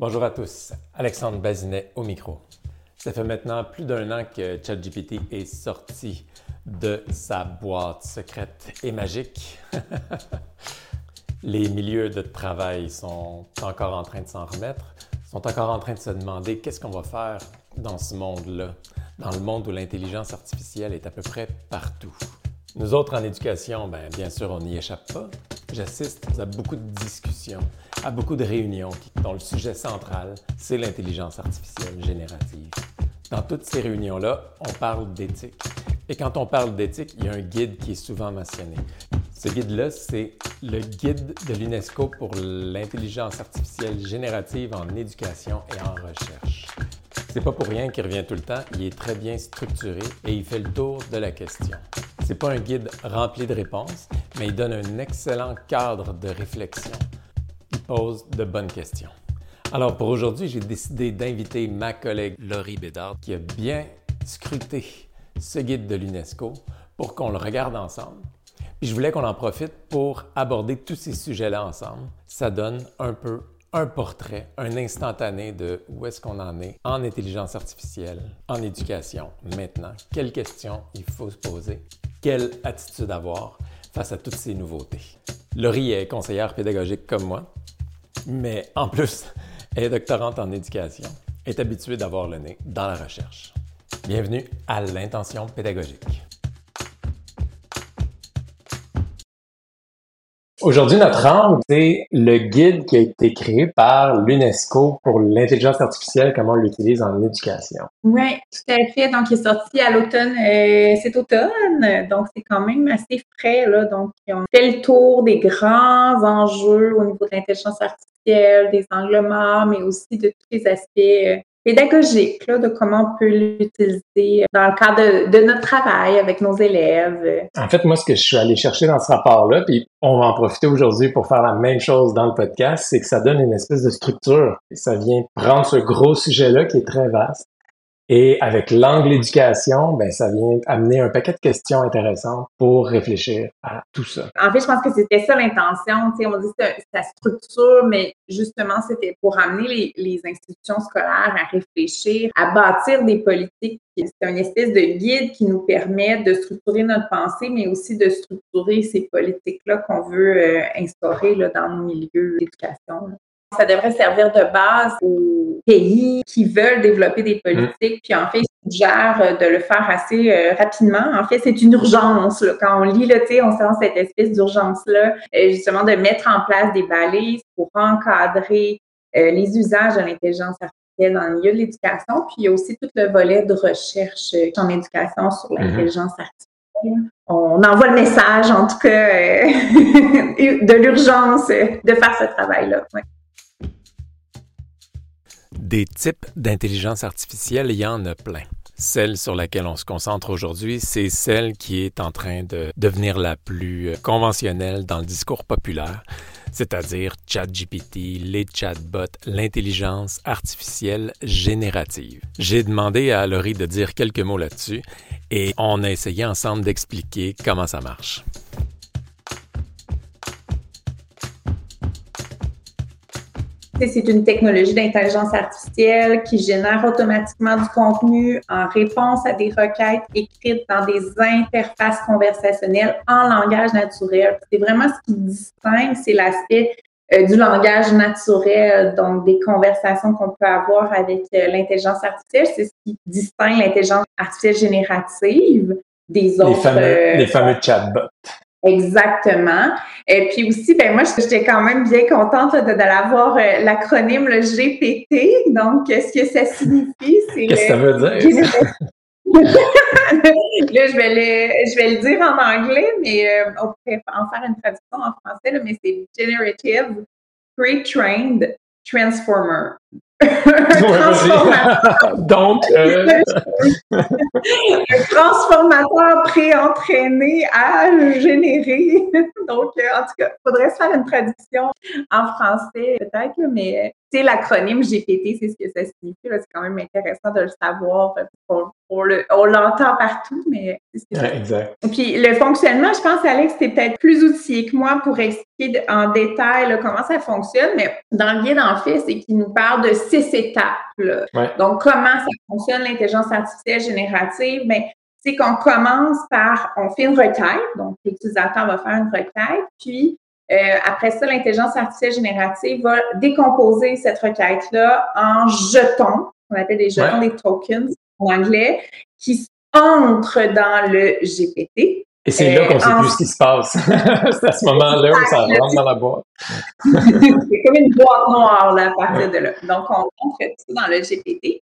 Bonjour à tous, Alexandre Bazinet au micro. Ça fait maintenant plus d'un an que ChatGPT est sorti de sa boîte secrète et magique. Les milieux de travail sont encore en train de s'en remettre, sont encore en train de se demander qu'est-ce qu'on va faire dans ce monde-là, dans le monde où l'intelligence artificielle est à peu près partout. Nous autres en éducation, bien, bien sûr, on n'y échappe pas. J'assiste à beaucoup de discussions, à beaucoup de réunions dont le sujet central, c'est l'intelligence artificielle générative. Dans toutes ces réunions-là, on parle d'éthique. Et quand on parle d'éthique, il y a un guide qui est souvent mentionné. Ce guide-là, c'est le guide de l'UNESCO pour l'intelligence artificielle générative en éducation et en recherche. C'est pas pour rien qu'il revient tout le temps, il est très bien structuré et il fait le tour de la question. C'est pas un guide rempli de réponses, mais il donne un excellent cadre de réflexion. Il pose de bonnes questions. Alors pour aujourd'hui, j'ai décidé d'inviter ma collègue Laurie Bédard qui a bien scruté ce guide de l'UNESCO pour qu'on le regarde ensemble. Puis je voulais qu'on en profite pour aborder tous ces sujets-là ensemble. Ça donne un peu un portrait, un instantané de où est-ce qu'on en est en intelligence artificielle, en éducation maintenant. Quelles questions il faut se poser? Quelle attitude avoir? Face à toutes ces nouveautés. Laurie est conseillère pédagogique comme moi, mais en plus, elle est doctorante en éducation, est habituée d'avoir le nez dans la recherche. Bienvenue à l'intention pédagogique. Aujourd'hui, notre angle, c'est le guide qui a été créé par l'UNESCO pour l'intelligence artificielle, comment on l'utilise en éducation. Oui, tout à fait. Donc, il est sorti à l'automne, euh, cet automne. Donc, c'est quand même assez frais. Là. Donc, on fait le tour des grands enjeux au niveau de l'intelligence artificielle, des angles mais aussi de tous les aspects euh, pédagogique là, de comment on peut l'utiliser dans le cadre de, notre travail avec nos élèves. En fait, moi, ce que je suis allé chercher dans ce rapport-là, puis on va en profiter aujourd'hui pour faire la même chose dans le podcast, c'est que ça donne une espèce de structure. Ça vient prendre ce gros sujet-là qui est très vaste et avec l'angle éducation, ben, ça vient amener un paquet de questions intéressantes pour réfléchir à tout ça. En fait, je pense que c'était ça l'intention. On dit sa structure, mais justement, c'était pour amener les, les, institutions scolaires à réfléchir, à bâtir des politiques. C'est une espèce de guide qui nous permet de structurer notre pensée, mais aussi de structurer ces politiques-là qu'on veut euh, instaurer là, dans nos milieux d'éducation. Ça devrait servir de base aux pays qui veulent développer des politiques. Puis en fait, ils suggèrent de le faire assez euh, rapidement. En fait, c'est une urgence. Quand on lit, là, on sent cette espèce d'urgence-là, euh, justement, de mettre en place des balises pour encadrer euh, les usages de l'intelligence artificielle dans le milieu de l'éducation. Puis il y a aussi tout le volet de recherche en éducation sur mm-hmm. l'intelligence artificielle on envoie le message, en tout cas, de l'urgence de faire ce travail-là. Des types d'intelligence artificielle, il y en a plein. Celle sur laquelle on se concentre aujourd'hui, c'est celle qui est en train de devenir la plus euh, conventionnelle dans le discours populaire, c'est-à-dire ChatGPT, les chatbots, l'intelligence artificielle générative. J'ai demandé à Laurie de dire quelques mots là-dessus et on a essayé ensemble d'expliquer comment ça marche. C'est une technologie d'intelligence artificielle qui génère automatiquement du contenu en réponse à des requêtes écrites dans des interfaces conversationnelles en langage naturel. C'est vraiment ce qui distingue, c'est l'aspect euh, du langage naturel, donc des conversations qu'on peut avoir avec euh, l'intelligence artificielle. C'est ce qui distingue l'intelligence artificielle générative des autres. les fameux euh, chatbots. Exactement. Et puis aussi, ben moi, j'étais quand même bien contente de, l'avoir euh, l'acronyme le GPT. Donc, ce que ça signifie, c'est Qu'est-ce que ça veut dire? là, je vais, le, je vais le dire en anglais, mais euh, on pourrait en faire une traduction en français, là, mais c'est Generative Pre-Trained Transformer. Donc, euh... un transformateur pré-entraîné à générer. Donc, euh, en tout cas, il faudrait se faire une traduction en français peut-être, mais c'est l'acronyme GPT, c'est ce que ça signifie. C'est quand même intéressant de le savoir. On, l'entend partout, mais c'est ouais, exact. Puis le fonctionnement, je pense, Alex, c'est peut-être plus outillé que moi pour expliquer en détail comment ça fonctionne, mais dans le guide, en fait, c'est qu'il nous parle de six étapes. Donc, comment ça fonctionne l'intelligence artificielle générative? Bien, c'est qu'on commence par, on fait une requête, donc l'utilisateur va faire une requête, puis euh, après ça, l'intelligence artificielle générative va décomposer cette requête-là en jetons, on appelle des jetons, des tokens en anglais, qui entrent dans le GPT. Et c'est là qu'on sait plus ce qui se passe. c'est à ce moment-là où ça rentre dans la boîte. c'est comme une boîte noire là, à partir de là. Donc, on entre ça dans le GPT.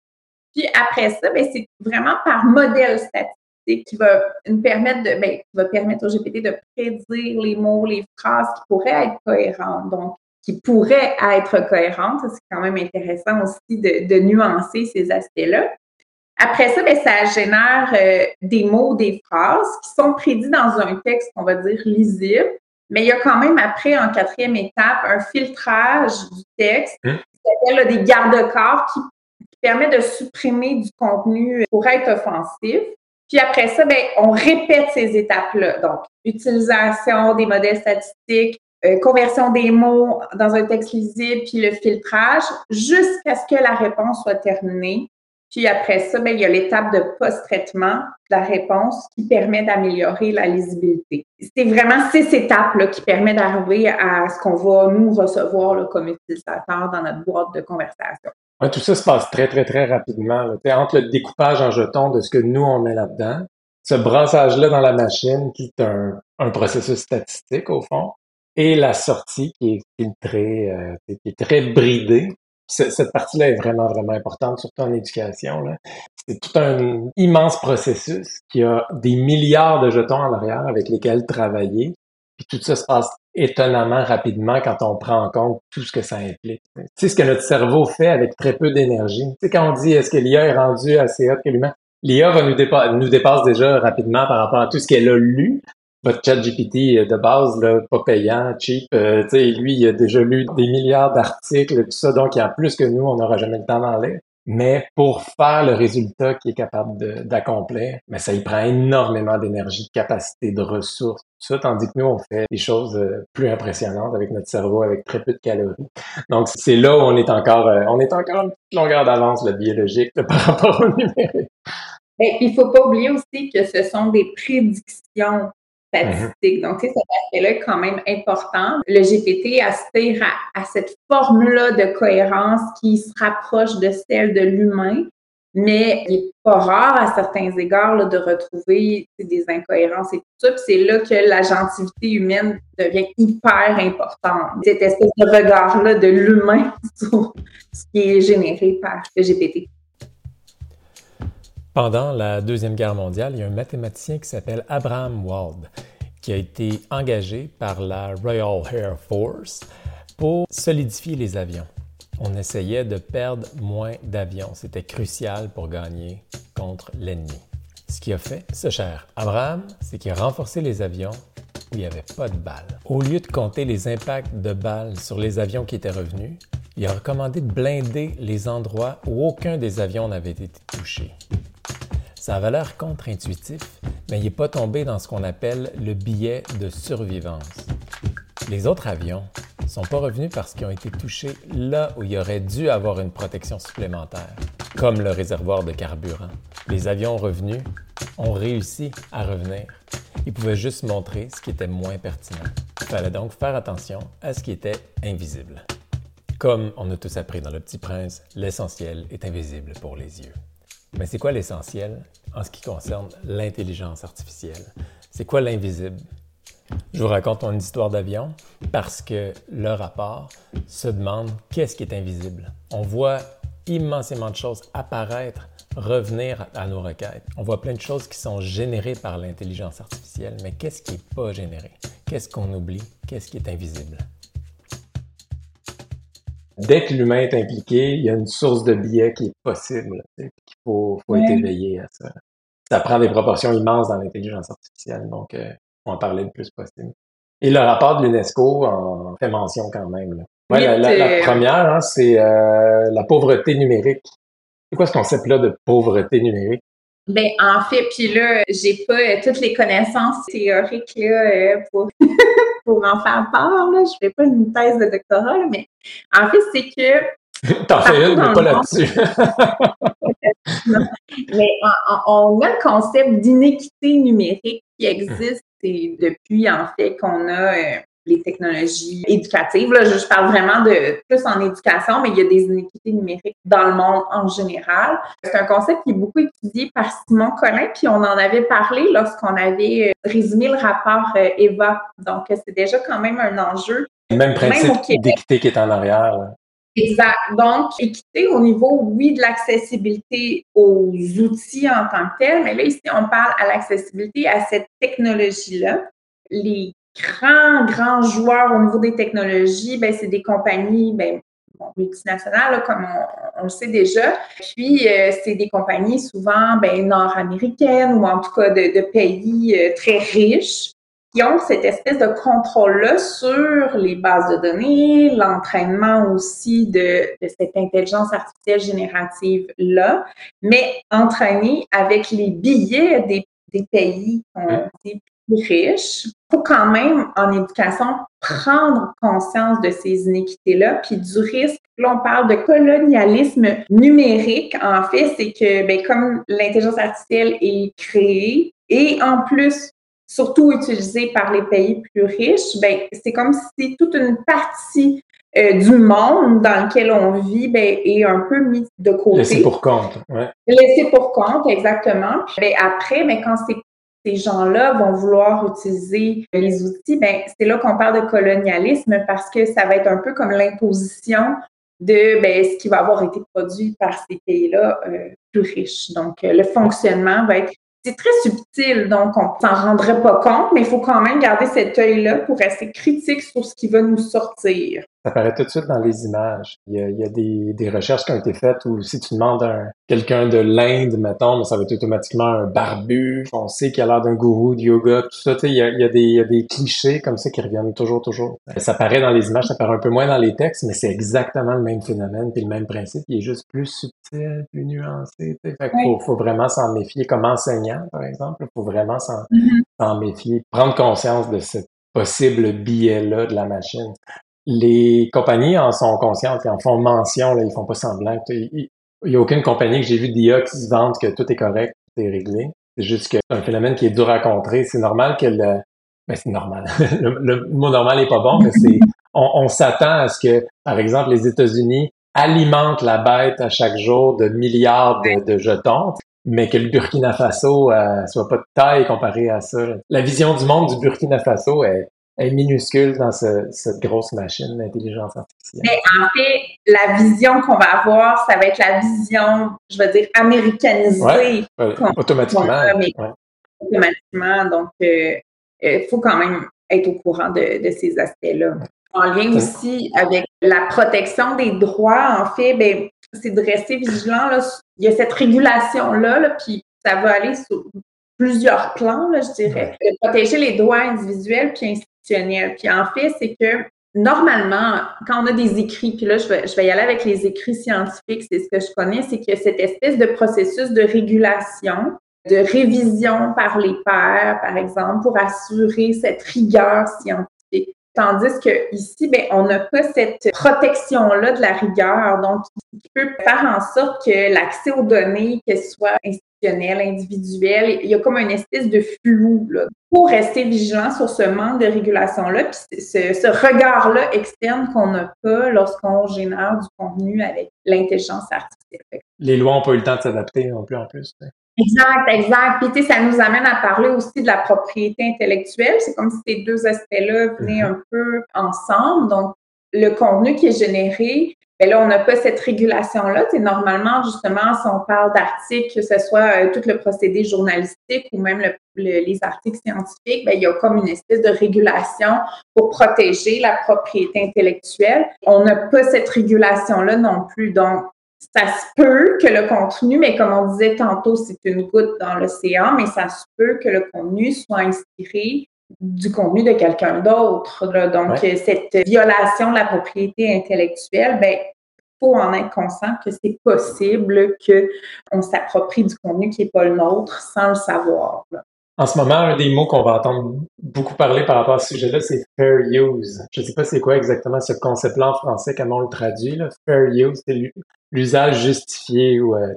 Puis après ça, ben, c'est vraiment par modèle statistique qui va nous permettre de, ben, va permettre au GPT de prédire les mots, les phrases qui pourraient être cohérentes. Donc, qui pourraient être cohérentes. C'est quand même intéressant aussi de, nuancer ces aspects-là. Après ça, ben, ça génère euh, des mots, des phrases qui sont prédits dans un texte, on va dire, lisible. Mais il y a quand même après, en quatrième étape, un filtrage du texte mmh. qui s'appelle des garde-corps qui, qui permet de supprimer du contenu pour être offensif. Puis après ça, ben, on répète ces étapes-là. Donc, utilisation des modèles statistiques, euh, conversion des mots dans un texte lisible, puis le filtrage, jusqu'à ce que la réponse soit terminée. Puis après ça, ben, il y a l'étape de post-traitement de la réponse qui permet d'améliorer la lisibilité. C'est vraiment ces étapes-là qui permettent d'arriver à ce qu'on va nous recevoir comme utilisateur dans notre boîte de conversation tout ça se passe très, très, très rapidement. Entre le découpage en jetons de ce que nous, on met là-dedans, ce brassage-là dans la machine, qui est un, processus statistique, au fond, et la sortie qui est filtrée, euh, qui est très bridée. Cette partie-là est vraiment, vraiment importante, surtout en éducation. C'est tout un immense processus qui a des milliards de jetons en arrière avec lesquels travailler. Puis tout ça se passe étonnamment rapidement quand on prend en compte tout ce que ça implique. Tu ce que notre cerveau fait avec très peu d'énergie. Tu quand on dit est-ce que l'IA est rendue assez haute que l'humain, l'IA va nous, nous dépasse déjà rapidement par rapport à tout ce qu'elle a lu. Votre chat GPT euh, de base, là, pas payant, cheap, euh, lui, il a déjà lu des milliards d'articles, tout ça, donc il y a plus que nous, on n'aura jamais le temps d'en lire. Mais pour faire le résultat qu'il est capable d'accomplir, mais ça y prend énormément d'énergie, de capacité, de ressources, tout ça, tandis que nous, on fait des choses euh, plus impressionnantes avec notre cerveau, avec très peu de calories. Donc, c'est là où on est encore, euh, on est encore une petite longueur d'avance, le biologique, par rapport au numérique. Et il faut pas oublier aussi que ce sont des prédictions Mhm. Donc, tu sais, cet aspect-là est quand même important. Le GPT aspire à, cette forme-là de cohérence qui se rapproche de celle de l'humain, mais il n'est pas rare à certains égards de retrouver des incohérences et tout ça. Puis c'est là que la gentilité humaine devient hyper importante. Cette espèce de regard-là de l'humain sur ce qui est généré par le GPT. Pendant la Deuxième Guerre mondiale, il y a un mathématicien qui s'appelle Abraham Wald qui a été engagé par la Royal Air Force pour solidifier les avions. On essayait de perdre moins d'avions. C'était crucial pour gagner contre l'ennemi. Ce qui a fait ce cher Abraham, c'est qu'il a renforcé les avions où il n'y avait pas de balles. Au lieu de compter les impacts de balles sur les avions qui étaient revenus, il a recommandé de blinder les endroits où aucun des avions n'avait été touché. Ça a l'air contre-intuitif, mais il n'est pas tombé dans ce qu'on appelle le billet de survivance. Les autres avions ne sont pas revenus parce qu'ils ont été touchés là où il aurait dû avoir une protection supplémentaire, comme le réservoir de carburant. Les avions revenus ont réussi à revenir. Ils pouvaient juste montrer ce qui était moins pertinent. Il fallait donc faire attention à ce qui était invisible. Comme on a tous appris dans Le Petit Prince, l'essentiel est invisible pour les yeux. Mais c'est quoi l'essentiel en ce qui concerne l'intelligence artificielle? C'est quoi l'invisible? Je vous raconte une histoire d'avion parce que le rapport se demande qu'est-ce qui est invisible. On voit immensément de choses apparaître, revenir à nos requêtes. On voit plein de choses qui sont générées par l'intelligence artificielle, mais qu'est-ce qui n'est pas généré? Qu'est-ce qu'on oublie? Qu'est-ce qui est invisible? Dès que l'humain est impliqué, il y a une source de biais qui est possible. Il faut, faut être éveillé à ça. Ça prend des proportions immenses dans l'intelligence artificielle, donc il euh, en parler le plus possible. Et le rapport de l'UNESCO en fait mention quand même. la, la, première, hein, c'est la pauvreté numérique. C'est quoi ce concept-là de pauvreté numérique? Ben, en fait, puis là, j'ai pas euh, toutes les connaissances théoriques là, euh, pour, pour en faire part. Là. Je fais pas une thèse de doctorat, mais en fait, c'est que. T'en fais une, mais pas là-dessus. mais on, a le concept d'inéquité numérique qui existe depuis, en fait, qu'on a euh, les technologies éducatives. Là, je, parle vraiment de plus en éducation, mais il y a des inéquités numériques dans le monde en général. C'est un concept qui est beaucoup étudié par Simon Collin, puis on en avait parlé lorsqu'on avait euh, résumé le rapport euh, EVA. Donc, c'est déjà quand même un enjeu. Même principe d'équité qui est en arrière. Exact. Donc, équité au niveau, oui, de l'accessibilité aux outils en tant que tel, mais là, ici, on parle à l'accessibilité à cette technologie-là. Les grands, grands joueurs au niveau des technologies, ben, c'est des compagnies ben, multinationales, comme on, le sait déjà. Puis, euh, c'est des compagnies souvent ben, nord-américaines ou en tout cas de, pays euh, très riches qui ont cette espèce de contrôle-là sur les bases de données, l'entraînement aussi de, de, cette intelligence artificielle générative-là, mais entraîné avec les billets des, des pays ont été riches, faut quand même, en éducation, prendre conscience de ces inéquités-là, puis du risque. Là, on parle de colonialisme numérique. En fait, c'est que, ben, comme l'intelligence artificielle est créée, et en plus, surtout utilisée par les pays plus riches, ben, c'est comme si toute une partie euh, du monde dans lequel on vit ben, est un peu mis de côté. Laissé pour compte. Ouais. Laissé pour compte, exactement. Puis, ben, après, ben, quand c'est ces gens-là vont vouloir utiliser les outils, ben c'est là qu'on parle de colonialisme parce que ça va être un peu comme l'imposition de ben, ce qui va avoir été produit par ces pays-là euh, plus riches. Donc, euh, le fonctionnement va être c'est très subtil, donc on s'en rendrait pas compte, mais il faut quand même garder cet œil-là pour rester critique sur ce qui va nous sortir. Ça paraît tout de suite dans les images. Il y a, des, des, recherches qui ont été faites où si tu demandes à quelqu'un de l'Inde, mettons, mais ça va être automatiquement un barbu, on sait qu'il a l'air d'un gourou de yoga, tout ça, il y a, il y, a des, il y a des clichés comme ça qui reviennent toujours, toujours. Ça paraît dans les images, ça paraît un peu moins dans les textes, mais c'est exactement le même phénomène, puis le même principe, il est juste plus subtil, plus nuancé, Fait qu'il faut, faut, vraiment s'en méfier comme enseignant, par exemple, il faut vraiment mm-hmm. s'en méfier, prendre conscience de ce possible biais-là de la machine les compagnies en sont conscientes, ils en font mention, là, ils font pas semblant. Il n'y a aucune compagnie que j'ai vu d'IA qui se vante que tout est correct, tout est réglé. C'est juste que c'est un phénomène qui est dur à contrer. C'est normal que le... Ben, c'est normal. le, mot normal est pas bon, mais c'est... On, s'attend à ce que, par exemple, les États-Unis alimentent la bête à chaque jour de milliards de, jetons, mais que le Burkina Faso euh, soit pas de taille comparé à ça. La vision du monde du Burkina Faso est est minuscule dans cette grosse machine d'intelligence artificielle. Mais en fait, la vision qu'on va avoir, ça va être la vision, je veux dire, américanisée. automatiquement. Automatiquement. Donc, il euh, euh, faut quand même être au courant de, ces aspects-là. En lien aussi avec la protection des droits, en fait, ben, c'est de rester vigilant. Là. Il y a cette régulation-là, là, puis ça va aller sur plusieurs plans, là, je dirais. Protéger les droits individuels puis puis en fait, c'est que normalement, quand on a des écrits, puis là, je vais, y aller avec les écrits scientifiques, c'est ce que je connais, c'est que cette espèce de processus de régulation, de révision par les pairs, par exemple, pour assurer cette rigueur scientifique. Tandis que ici, ben, on n'a pas cette protection-là de la rigueur, donc qui peut faire en sorte que l'accès aux données, qu'elles soient individuel. Il y a comme une espèce de flou. Là. Pour rester vigilant sur ce manque de régulation-là, puis ce, regard-là externe qu'on n'a pas lorsqu'on génère du contenu avec l'intelligence artificielle. Les lois n'ont pas eu le temps de s'adapter non plus en plus. Exact, exact. Puis ça nous amène à parler aussi de la propriété intellectuelle. C'est comme si ces deux aspects-là venaient mm-hmm. un peu ensemble. Donc, le contenu qui est généré, et là, on n'a pas cette régulation-là. C'est normalement, justement, si on parle d'articles, que ce soit euh, tout le procédé journalistique ou même les articles scientifiques, bien, il y a comme une espèce de régulation pour protéger la propriété intellectuelle. On n'a pas cette régulation-là non plus. Donc, ça se peut que le contenu, mais comme on disait tantôt, c'est une goutte dans l'océan, mais ça se peut que le contenu soit inspiré du contenu de quelqu'un d'autre. Donc, cette violation de la propriété intellectuelle, ben, faut en être conscient que c'est possible qu'on s'approprie du contenu qui n'est pas le nôtre sans le savoir. En ce moment, un des mots qu'on va entendre beaucoup parler par rapport à ce sujet-là, c'est fair use. Je ne sais pas c'est quoi exactement ce concept-là en français, comment on le traduit. Là. Fair use, c'est l'usage justifié ou euh,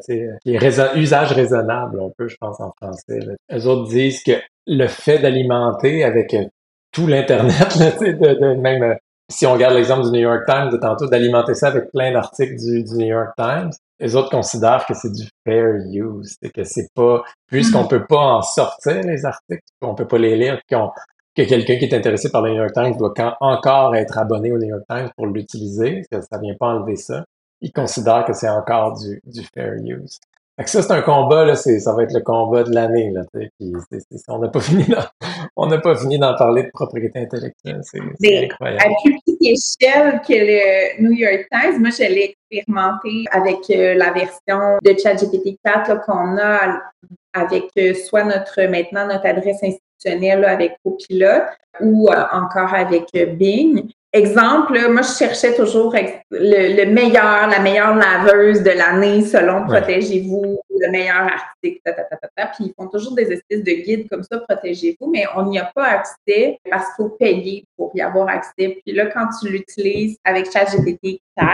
usage raisonnable, un peu, je pense, en français. Les autres disent que le fait d'alimenter avec euh, tout l'Internet, de, même euh, si on regarde l'exemple du New York Times de tantôt, d'alimenter ça avec plein d'articles du, du, New York Times, les autres considèrent que c'est du fair use, c'est que c'est pas, puisqu'on mm. peut pas en sortir les articles, on peut pas les lire, que quelqu'un qui est intéressé par le New York Times doit encore être abonné au New York Times pour l'utiliser, que ça vient pas enlever ça. Ils considèrent que c'est encore du, du fair use. Fait que ça, c'est un combat, là, c'est, ça va être le combat de l'année, là, puis on n'a pas fini on n'a pas fini d'en parler de propriété intellectuelle, c'est, incroyable. À plus petite échelle que le New York Times, moi, je l'ai expérimenté avec euh, la version de ChatGPT 4 qu'on a avec euh, soit notre, maintenant, notre adresse institutionnelle avec Copilot ou euh, encore avec Bing. Exemple, moi, je cherchais toujours le, meilleur, la meilleure laveuse de l'année selon Protégez-vous, le meilleur article, puis ils font toujours des espèces de guides comme ça, Protégez-vous, mais on n'y a pas accès parce qu'il faut payer pour y avoir accès. Puis là, quand tu l'utilises avec ChatGPT 4,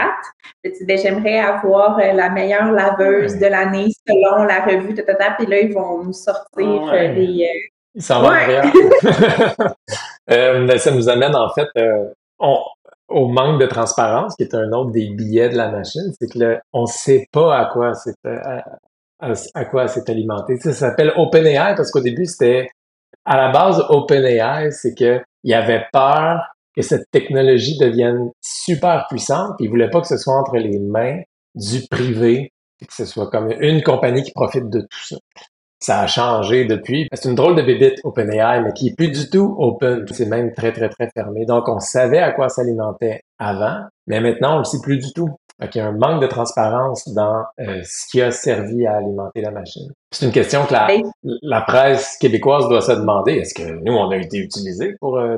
tu dis, ben, j'aimerais avoir euh, la meilleure laveuse de l'année selon la revue, puis là, ils vont nous sortir ah euh, des... Euh, ils s'en vont euh, ça nous amène en fait au manque de transparence, qui est un autre des billets de la machine, c'est que on ne sait pas à quoi c'est à, quoi c'est alimenté. Ça, s'appelle OpenAI parce qu'au début c'était à la base OpenAI, c'est que il y avait peur que cette technologie devienne super puissante, puis ils voulaient pas que ce soit entre les mains du privé, que ce soit comme une compagnie qui profite de tout ça ça a changé depuis. C'est une drôle de bébite OpenAI, mais qui est plus du tout open. C'est même très, très, très fermé. Donc, on savait à quoi s'alimentait avant, mais maintenant, on le sait plus du tout. Donc, il y a un manque de transparence dans euh, ce qui a servi à alimenter la machine. C'est une question que la, la, presse québécoise doit se demander. Est-ce que nous, on a été utilisés pour... Euh,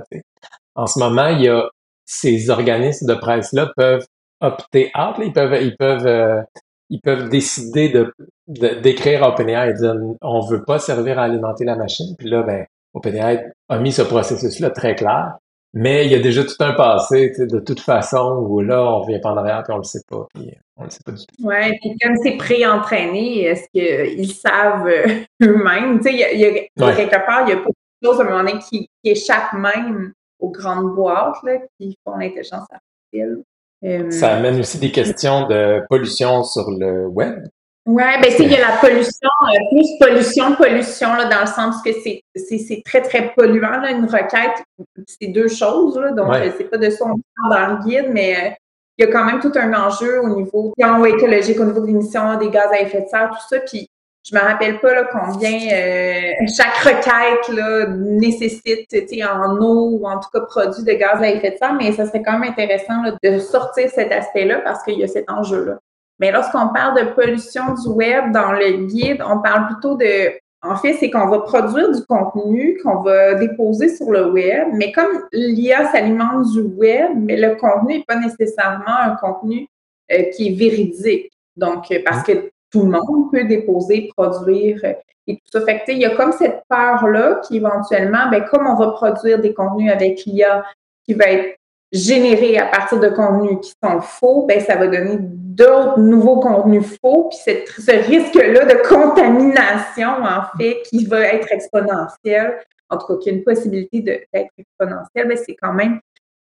en ce moment, il y a ces organismes de presse-là peuvent opter out. Ils peuvent, ils peuvent euh, ils peuvent décider de d'écrire à OpenAI et dire on veut pas servir à alimenter la machine. Puis là, ben, OpenAI a mis ce processus-là très clair. Mais il y a déjà tout un passé, de toute façon, où là, on revient pas en arrière puis on le sait pas. Puis on le sait pas du tout. Oui, puis comme c'est pré-entraîné, est-ce qu'ils savent euh, eux-mêmes? Tu sais, il y a, quelque part, il y a pas de choses à un moment donné qui, qui échappent même aux grandes boîtes là, qui font l'intelligence artificielle. Euh, ça amène aussi des questions de pollution sur le web. Oui, ben il y a la pollution, euh, plus pollution, pollution, là, dans le sens que c'est très, très polluant. Là, une requête, c'est deux choses, là, donc euh, c'est pas de ça on dans le guide, mais il y a quand même tout un enjeu au niveau écologique, au niveau de l'émission des gaz à effet de serre, tout ça. Puis je me rappelle pas là, combien euh, chaque requête là, nécessite en eau ou en tout cas produit de gaz à effet de serre, mais ça serait quand même intéressant de sortir cet aspect-là parce qu'il y a cet enjeu-là. Mais lorsqu'on parle de pollution du web dans le guide, on parle plutôt de en fait, c'est qu'on va produire du contenu qu'on va déposer sur le web, mais comme l'IA s'alimente du web, mais le contenu n'est pas nécessairement un contenu euh, qui est véridique. Donc, parce mmh. que tout le monde peut déposer, produire euh, et tout ça. Fait que, il y a comme cette peur-là qui éventuellement, ben, comme on va produire des contenus avec l'IA qui va être généré à partir de contenus qui sont faux, ben, ça va donner d'autres nouveaux contenus faux. Puis ce risque-là de contamination, en fait, qui va être exponentiel, en tout cas, qui a une possibilité d'être exponentielle, ben, c'est quand même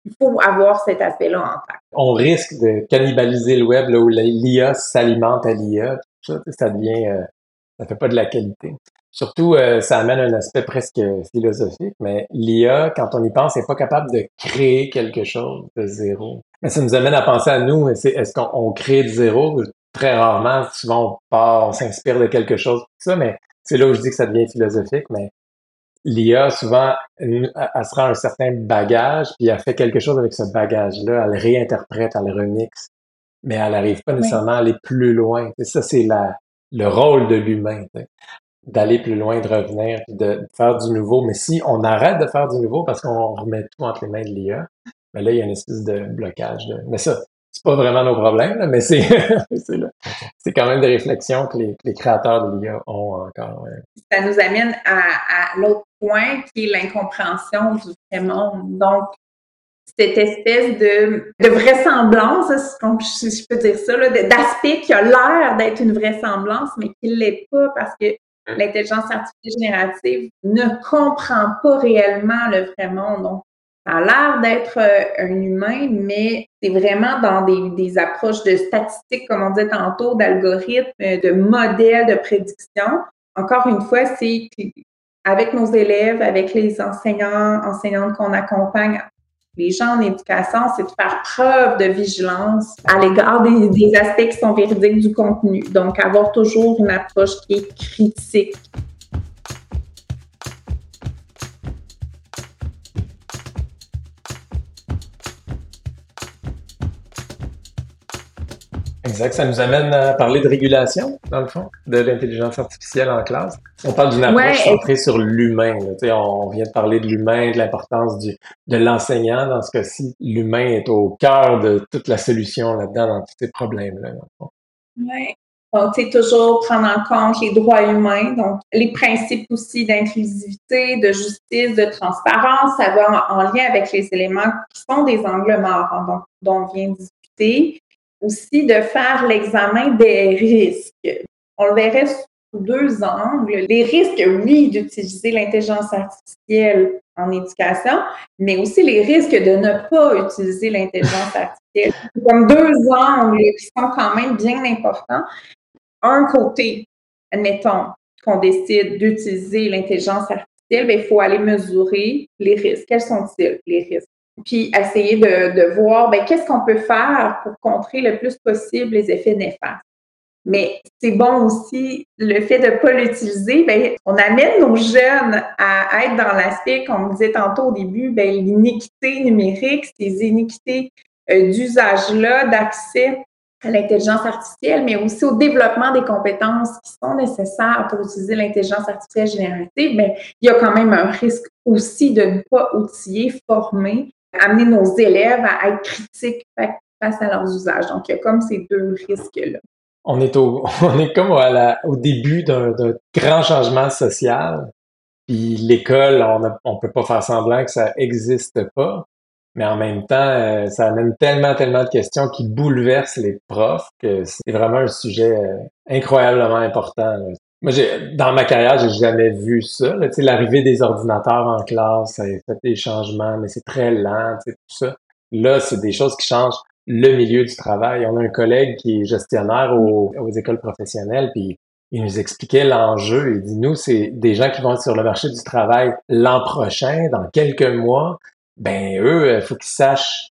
il faut avoir cet aspect-là en tête. On risque de cannibaliser le web là où l'IA s'alimente à l'IA. Ça, ça devient, euh, ça fait pas de la qualité. Surtout, euh, ça amène un aspect presque philosophique, mais l'IA, quand on y pense, n'est pas capable de créer quelque chose de zéro. Mais ça nous amène à penser à nous, est-ce qu'on crée de zéro? Très rarement, souvent on part, on s'inspire de quelque chose, tout ça, mais c'est là où je dis que ça devient philosophique, mais l'IA, souvent, elle, sera un certain bagage, puis elle fait quelque chose avec ce bagage-là, elle réinterprète, elle remixe, mais elle n'arrive pas nécessairement à aller plus loin. Et ça, c'est la, le rôle de l'humain. D'aller plus loin, de revenir, de faire du nouveau. Mais si on arrête de faire du nouveau parce qu'on remet tout entre les mains de l'IA, ben là, il y a une espèce de blocage. Mais ça, c'est pas vraiment nos problèmes, mais c'est c'est quand même des réflexions que les, créateurs de l'IA ont encore. Ça nous amène à, l'autre point qui est l'incompréhension du vrai monde. Donc, cette espèce de, de vraisemblance, si je peux dire ça, d'aspect qui a l'air d'être une vraisemblance, mais qui ne l'est pas parce que? L'intelligence artificielle générative ne comprend pas réellement le vrai monde. Donc, ça a l'air d'être euh, un humain, mais c'est vraiment dans des, approches de statistiques, comme on disait tantôt, d'algorithmes, de modèles de prédiction. Encore une fois, c'est avec nos élèves, avec les enseignants, enseignantes qu'on accompagne les gens en éducation, c'est de faire preuve de vigilance à l'égard des, aspects qui sont véridiques du contenu. Donc, avoir toujours une approche qui est critique Exact. Ça nous amène à parler de régulation, dans le fond, de l'intelligence artificielle en classe. On parle d'une approche centrée sur l'humain. On vient de parler de l'humain, de l'importance de l'enseignant. Dans ce cas-ci, l'humain est au cœur de toute la solution là-dedans, dans tous ces problèmes-là. Oui. Donc, c'est toujours prendre en compte les droits humains, donc les principes aussi d'inclusivité, de justice, de transparence, ça va en, lien avec les éléments qui sont des angles morts, hein, donc, dont on vient de discuter aussi de faire l'examen des risques. On le verrait sous deux angles. Les risques, oui, d'utiliser l'intelligence artificielle en éducation, mais aussi les risques de ne pas utiliser l'intelligence artificielle. Comme deux angles qui sont quand même bien importants. Un côté, admettons qu'on décide d'utiliser l'intelligence artificielle, bien, il faut aller mesurer les risques. Quels sont-ils, les risques? Puis essayer de, voir ben, qu'est-ce qu'on peut faire pour contrer le plus possible les effets néfastes. Mais c'est bon aussi le fait de ne pas l'utiliser, ben, on amène nos jeunes à être dans l'aspect, comme on disait tantôt au début, ben, l'iniquité numérique, ces iniquités euh, d'usage-là, d'accès à l'intelligence artificielle, mais aussi au développement des compétences qui sont nécessaires pour utiliser l'intelligence artificielle générative, mais il y a quand même un risque aussi de ne pas outiller, former amener nos élèves à être critiques face à leurs usages. Donc, il y a comme ces deux risques-là. On est, au, on est comme au début d'un grand changement social. Puis l'école, on ne peut pas faire semblant que ça n'existe pas. Mais en même temps, euh, ça amène tellement, tellement de questions qui bouleversent les profs que c'est vraiment un sujet euh, incroyablement important. Moi, j'ai, dans ma carrière, j'ai jamais vu ça. Là. L'arrivée des ordinateurs en classe, ça a fait des changements, mais c'est très lent, tout ça. Là, c'est des choses qui changent le milieu du travail. On a un collègue qui est gestionnaire aux, écoles professionnelles, puis il nous expliquait l'enjeu. Il dit, nous, c'est des gens qui vont être sur le marché du travail l'an prochain, dans quelques mois. Ben, eux, il faut qu'ils sachent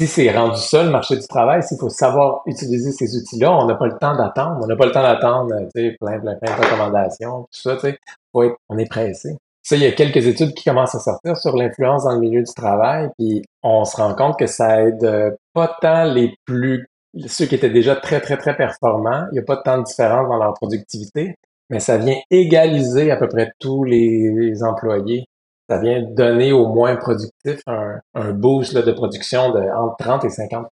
si c'est rendu ça, le marché du travail, s'il faut savoir utiliser ces outils-là, on n'a pas le temps d'attendre. On n'a pas le temps d'attendre, sais, plein, plein, plein de recommandations, tout ça, tu sais. on est pressé. Ça, il y a quelques études qui commencent à sortir sur l'influence dans le milieu du travail, puis on se rend compte que ça aide pas tant les plus, ceux qui étaient déjà très, très, très performants. Il n'y a pas tant de différence dans leur productivité, mais ça vient égaliser à peu près tous les employés ça vient donner au moins productif un, un boost de production de entre 30 et 50%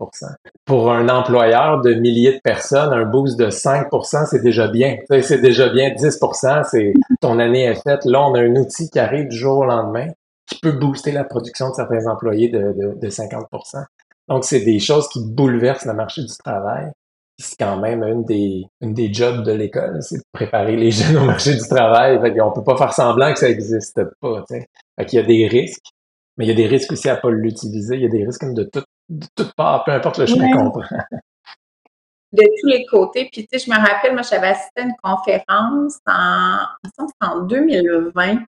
Pour un employeur de milliers de personnes, un boost de 5% c'est déjà bien. C'est déjà bien 10% c'est ton année est faite. Là, on a un outil qui arrive du jour au lendemain qui peut booster la production de certains employés de, de, de 50% Donc, c'est des choses qui bouleversent le marché du travail c'est quand même une des, une des jobs de l'école, c'est de préparer les jeunes au marché du travail. Fait on peut pas faire semblant que ça n'existe pas. T'sais. Fait qu'il y a des risques, mais il y a des risques aussi à pas l'utiliser. Il y a des risques de, tout, de toutes parts, peu importe le chemin qu'on prend. de tous les côtés. Puis, tu sais, je me rappelle, moi, j'avais assisté à une conférence en, en 2020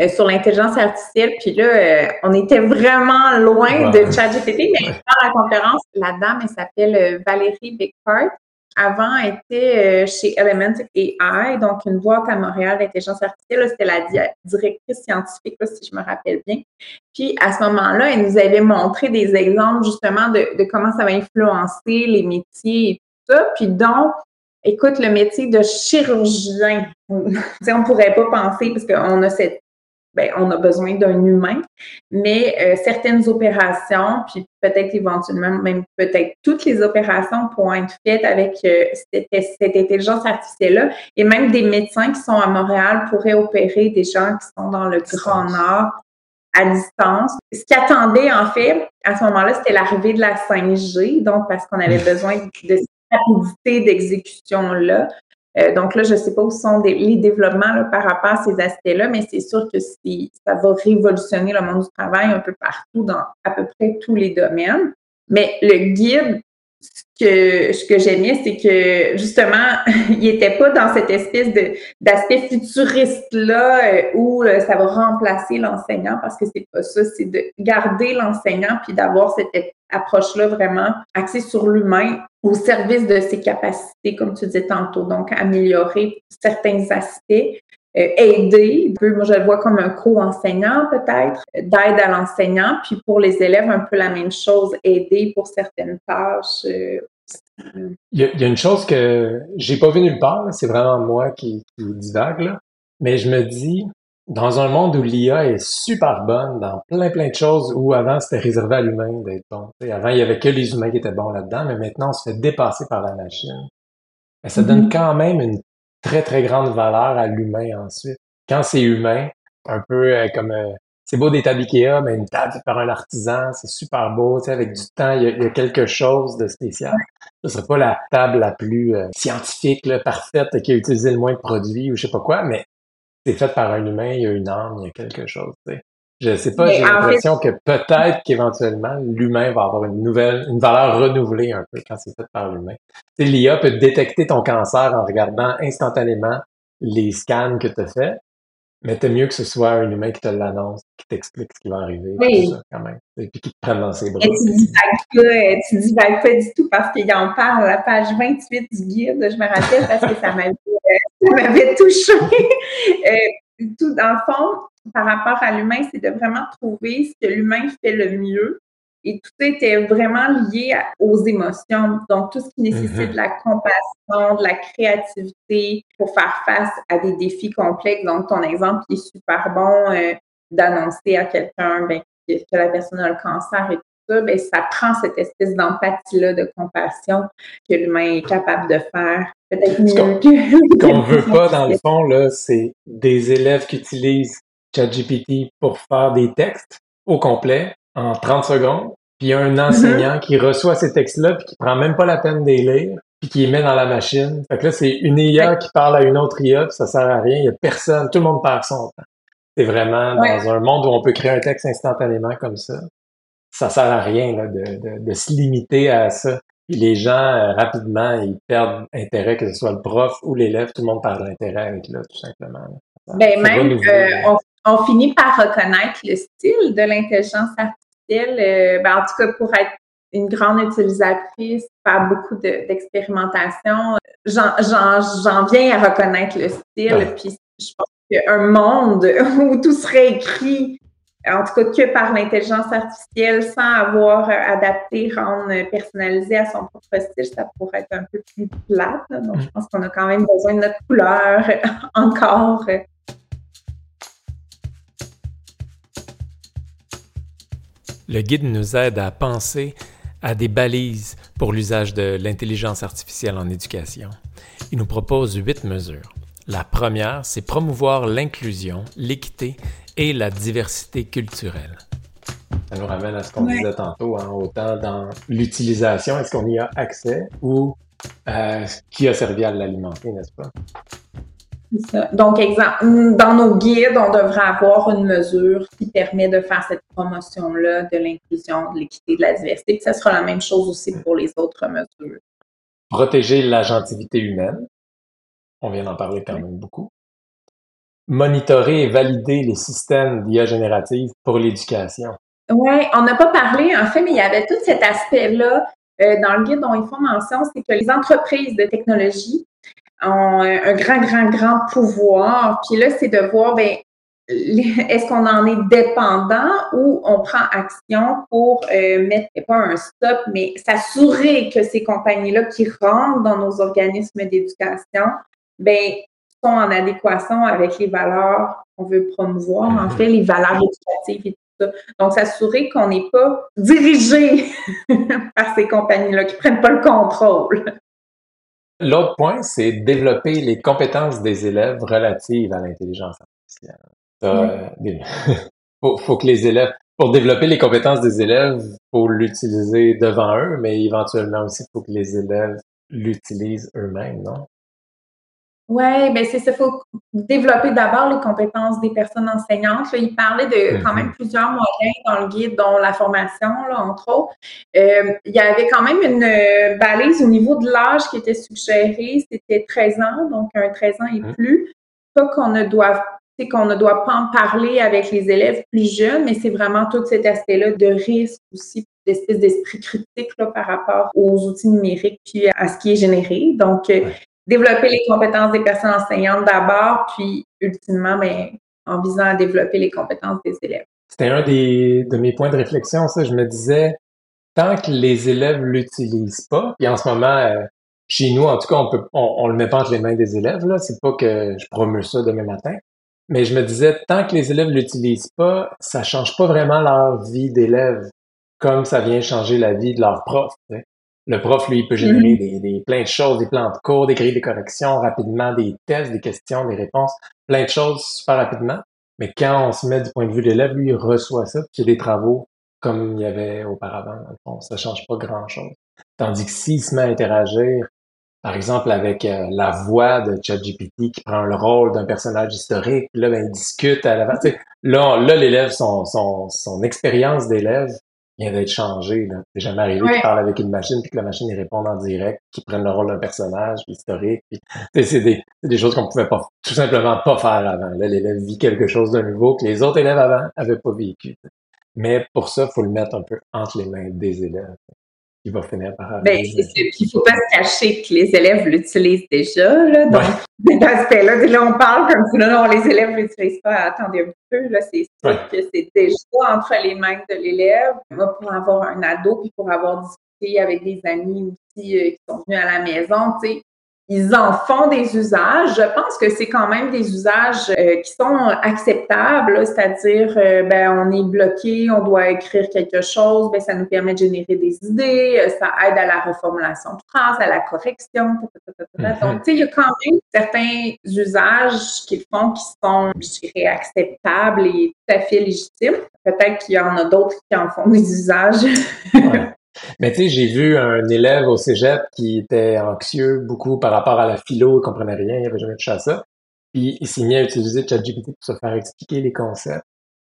euh, sur l'intelligence artificielle. Puis là, euh, on était vraiment loin de ChatGPT, mais dans la conférence, la dame, elle s'appelle euh, Valérie Bigpart. Avant, elle était chez Element AI, donc une boîte à Montréal d'intelligence artificielle. C'était la directrice scientifique, si je me rappelle bien. Puis à ce moment-là, elle nous avait montré des exemples justement de, de comment ça va influencer les métiers et tout ça. Puis donc, écoute, le métier de chirurgien, on pourrait pas penser parce qu'on a cette ben, on a besoin d'un humain, mais euh, certaines opérations, puis peut-être éventuellement même peut-être toutes les opérations pourront être faites avec euh, cette, cette, intelligence artificielle-là. Et même des médecins qui sont à Montréal pourraient opérer des gens qui sont dans le Grand Nord à distance. Ce qui attendait, en fait, à ce moment-là, c'était l'arrivée de la 5G, donc parce qu'on avait besoin de cette rapidité d'exécution-là. Euh, donc là, je ne sais pas où sont les développements par rapport à ces aspects-là, mais c'est sûr que ça va révolutionner le monde du travail un peu partout dans à peu près tous les domaines. Mais le guide, ce que, j'aimais, c'est que justement, il n'était pas dans cette espèce d'aspect futuriste-là euh, où euh, ça va remplacer l'enseignant, parce que c'est pas ça, c'est de garder l'enseignant puis d'avoir cette approche-là vraiment axée sur l'humain au service de ses capacités, comme tu disais tantôt. Donc, améliorer certains aspects, euh, aider. Moi, je le vois comme un co-enseignant peut-être, d'aide à l'enseignant. Puis pour les élèves, un peu la même chose, aider pour certaines tâches. Euh, il, y a, une chose que j'ai pas vu nulle part, c'est vraiment moi qui, divague, mais je me dis, dans un monde où l'IA est super bonne dans plein plein de choses où avant c'était réservé à l'humain d'être bon. avant il y avait que les humains qui étaient bons là-dedans, mais maintenant on se fait dépasser par la machine. Mais ça donne mm-hmm. quand même une très très grande valeur à l'humain ensuite. Quand c'est humain, un peu euh, comme euh, c'est beau des tables Ikea, mais une table par un artisan, c'est super beau, avec du temps, il y, a, quelque chose de spécial. Ce serait pas la table la plus euh, scientifique, là, parfaite, qui a utilisé le moins de produits ou je sais pas quoi, mais c'est fait par un humain, il y a une âme, il y a quelque chose. Tu sais. Je sais pas, j'ai l'impression que peut-être qu'éventuellement, l'humain va avoir une nouvelle, une valeur renouvelée un peu quand c'est fait par l'humain. L'IA peut détecter ton cancer en regardant instantanément les scans que tu as fait, mais t'es mieux que ce soit un humain qui te l'annonce, qui t'explique ce qui va arriver, oui. ça, quand même. Et puis qui te prenne dans ses bras. Et tu divagues pas, tu divagues pas du tout parce qu'il en parle à la page 28 du guide, je me rappelle parce que ça m'avait, euh, touché. Euh, tout, dans le fond, par rapport à l'humain, c'est de vraiment trouver ce que l'humain fait le mieux et tout était vraiment lié aux émotions. Donc, tout ce qui nécessite mm-hmm. de la compassion, de la créativité pour faire face à des défis complexes. Donc, ton exemple est super bon euh, d'annoncer à quelqu'un ben, que, la personne a le cancer et tout ça. Ben, ça prend cette espèce d'empathie-là, de compassion que l'humain est capable de faire. Peut-être mieux que. Ce qu'on veut pas, dans le fond, là, c'est des élèves qui utilisent ChatGPT pour faire des textes au complet en 30 secondes, puis il y a un enseignant mm-hmm. qui reçoit ces textes-là, puis qui prend même pas la peine de les lire, puis qui les met dans la machine. Fait que là, c'est une IA qui parle à une autre IA, puis ça sert à rien. Il y a personne, tout le monde perd son temps. C'est vraiment dans un monde où on peut créer un texte instantanément comme ça. Ça sert à rien là, de, de, de se limiter à ça. Puis les gens, euh, rapidement, ils perdent intérêt, que ce soit le prof ou l'élève, tout le monde perd l'intérêt avec là, tout simplement. ben, même, euh, on, on, finit par reconnaître le style de l'intelligence artificielle euh, ben, en tout cas, pour être une grande utilisatrice, faire beaucoup d'expérimentation, j'en viens à reconnaître le style. Puis je pense qu'un monde où tout serait écrit, en tout cas que par l'intelligence artificielle, sans avoir adapté, rendre personnalisé à son propre style, ça pourrait être un peu plus plate. Donc, je pense qu'on a quand même besoin de notre couleur encore Le guide nous aide à penser à des balises pour l'usage de l'intelligence artificielle en éducation. Il nous propose huit mesures. La première, c'est promouvoir l'inclusion, l'équité et la diversité culturelle. Ça nous ramène à ce qu'on disait tantôt, hein, autant dans l'utilisation, est-ce qu'on y a accès ou euh, qui a servi à l'alimenter, n'est-ce pas? Donc, exemple, dans nos guides, on devrait avoir une mesure qui permet de faire cette promotion-là de l'inclusion, de l'équité, de la diversité. Puis ça sera la même chose aussi pour les autres mesures. Protéger la gentilité humaine. On vient d'en parler quand même beaucoup. Monitorer et valider les systèmes d'IA générative pour l'éducation. Oui, on n'a pas parlé, en fait, mais il y avait tout cet aspect-là euh, dans le guide dont ils font mention, c'est que les entreprises de technologie ont un grand, grand, grand pouvoir. Puis là, c'est de voir, ben, est-ce qu'on en est dépendant ou on prend action pour euh, mettre, pas un stop, mais s'assurer que ces compagnies-là qui rentrent dans nos organismes d'éducation, ben, sont en adéquation avec les valeurs qu'on veut promouvoir, en mm-hmm. fait, les valeurs éducatives et tout ça. Donc, s'assurer qu'on n'est pas dirigé par ces compagnies-là, qui ne prennent pas le contrôle. L'autre point, c'est développer les compétences des élèves relatives à l'intelligence artificielle. Euh, faut, que les élèves, pour développer les compétences des élèves, faut l'utiliser devant eux, mais éventuellement aussi, faut que les élèves l'utilisent eux-mêmes, non? Oui, ben c'est ça. Il faut développer d'abord les compétences des personnes enseignantes. il parlait de quand même mm-hmm. plusieurs moyens dans le guide, dont la formation, là, entre autres. Euh, il y avait quand même une euh, balise au niveau de l'âge qui était suggérée. C'était 13 ans, donc un 13 ans et mm-hmm. plus. Pas qu'on ne doit qu'on ne doit pas en parler avec les élèves plus jeunes, mais c'est vraiment tout cet aspect-là de risque aussi, d'espèce d'esprit critique là, par rapport aux outils numériques puis à ce qui est généré. Donc, euh, développer les compétences des personnes enseignantes d'abord, puis ultimement, ben, en visant à développer les compétences des élèves. C'était un des, de mes points de réflexion, ça. Je me disais, tant que les élèves l'utilisent pas, puis en ce moment, euh, chez nous, en tout cas, on peut, on, le met pas entre les mains des élèves, là. C'est pas que je promeux ça demain matin. Mais je me disais, tant que les élèves l'utilisent pas, ça change pas vraiment leur vie d'élève, comme ça vient changer la vie de leur prof. Le prof, lui, il peut générer mm-hmm. des, plein de choses, des plans de cours, d'écrire des corrections rapidement, des tests, des questions, des réponses, plein de choses super rapidement. Mais quand on se met du point de vue de l'élève, lui, il reçoit ça, puis il y a des travaux comme il y avait auparavant. Dans le fond, ça change pas grand-chose. Tandis que s'il se met à interagir, par exemple avec euh, la voix de ChatGPT qui prend le rôle d'un personnage historique, là, ben, il discute à l'avant. Là, là l'élève, son, son, son expérience d'élève vient d'être changé. C'est jamais arrivé qu'il parle avec une machine puis que la machine y réponde en direct, qu'il prenne le rôle d'un personnage historique. c'est des, des, choses qu'on pouvait pas tout simplement pas faire avant. Là, l'élève vit quelque chose de nouveau que les autres élèves avant avaient pas vécu. Mais pour ça, il faut le mettre un peu entre les mains des élèves qui va finir par. Ben, il ne faut pas se cacher que les élèves l'utilisent déjà. Là, donc, cet aspect-là, là, on parle comme si non, les élèves ne l'utilisent pas. Attendez un peu, là, c'est sûr que c'est déjà entre les mains de l'élève. Moi, pour avoir un ado, puis pour avoir discuté avec des amis aussi euh, qui sont venus à la maison, tu sais, ils en font des usages. Je pense que c'est quand même des usages euh, qui sont acceptables, c'est-à-dire, euh, ben, on est bloqué, on doit écrire quelque chose, ben, ça nous permet de générer des idées, euh, ça aide à la reformulation de phrases, à la correction. Mm-hmm. Donc, tu sais, il y a quand même certains usages qu'ils font qui sont, je dirais, acceptables et tout à fait légitimes. Peut-être qu'il y en a d'autres qui en font des usages. Mais tu sais, j'ai vu un élève au cégep qui était anxieux beaucoup par rapport à la philo, il comprenait rien, il avait jamais touché à ça. Puis il s'est mis à utiliser ChatGPT pour se faire expliquer les concepts.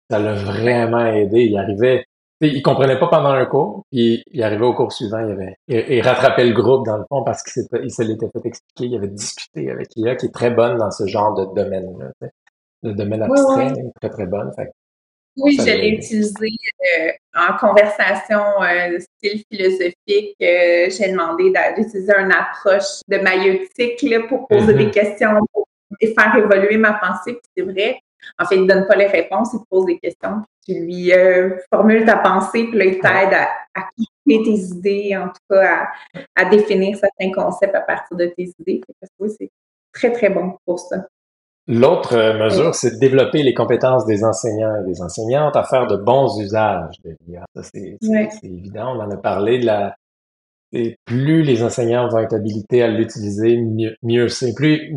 Ça l'a vraiment aidé. Il arrivait, il comprenait pas pendant un cours, puis il arrivait au cours suivant, il avait, il, rattrapait le groupe dans le fond parce qu'il se l'était fait expliquer, il avait discuté avec IA qui est très bonne dans ce genre de domaine-là. Le domaine abstrait, très très bonne. Fait oui, je l'ai utilisé euh, en conversation euh, style philosophique. Euh, j'ai demandé d'utiliser une approche de maïotique pour poser des mm-hmm. questions et faire évoluer ma pensée. c'est vrai, en fait, il ne donne pas les réponses, il te pose des questions, puis tu lui formules ta pensée, puis là, il t'aide à, à tes idées, en tout cas à, définir certains concepts à partir de tes idées. Parce que c'est très, très bon pour ça. L'autre euh, mesure, c'est de développer les compétences des enseignants et des enseignantes à faire de bons usages de l'IA. c'est évident. On en a parlé de la. Et plus les enseignants vont être habilités à l'utiliser, mieux, c'est. Plus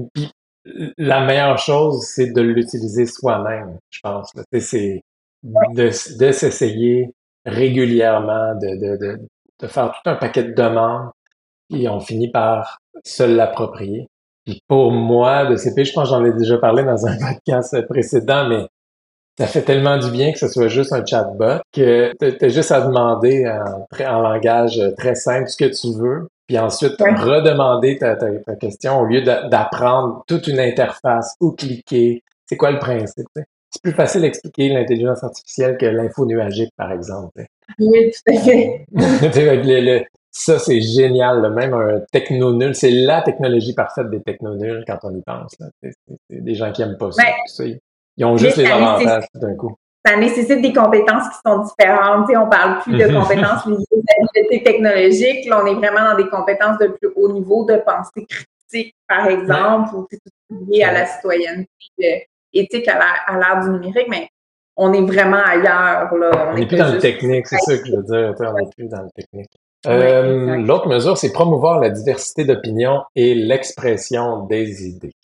la meilleure chose, c'est de l'utiliser soi-même, je pense. C'est de, de s'essayer régulièrement, de, de, de, de faire tout un paquet de demandes, et on finit par se l'approprier pour moi, le CP, je pense que j'en ai déjà parlé dans un podcast précédent, mais ça fait tellement du bien que ce soit juste un chatbot que tu as juste à demander en, langage très simple ce que tu veux, puis ensuite redemander ta, question au lieu d'apprendre toute une interface ou cliquer. C'est quoi le principe? C'est plus facile d'expliquer l'intelligence artificielle que l'info nuagique, par exemple. Oui, tout à fait. Ça, c'est génial. Même un techno nul, c'est la technologie parfaite des techno nuls quand on y pense. C'est des gens qui aiment pas ça. il Ils ont juste les avantages tout d'un coup. Ça nécessite des compétences qui sont différentes. Tu sais, on parle plus de mhm. compétences liées aux habiletés technologiques. Là, on est vraiment dans des compétences de plus haut niveau de pensée critique, par exemple, ou lié à la citoyenneté euh, éthique à l'ère du numérique. Mais on est vraiment ailleurs. Là. On n'est plus dans le technique, c'est ça que je veux dire. On n'est plus dans le technique. Euh, l'autre mesure, c'est promouvoir la diversité d'opinion et l'expression des idées.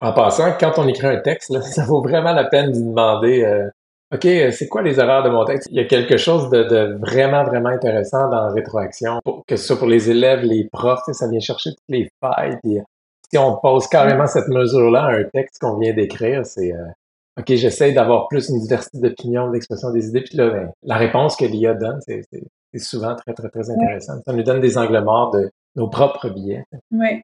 En passant, quand on écrit un texte, ça vaut vraiment la peine de demander euh, OK, c'est quoi les erreurs de mon texte? Il y a quelque chose de, vraiment, vraiment intéressant dans la rétroaction, que ce soit pour les élèves, les profs, ça vient chercher toutes les failles. Puis, si on pose carrément cette mesure-là à un texte qu'on vient d'écrire, c'est euh, OK, j'essaie d'avoir plus une diversité d'opinions, d'expression des idées. Puis là, ben, la réponse que l'IA donne, c'est souvent très, très, très intéressant. Ça nous donne des angles morts de nos propres billets. Oui.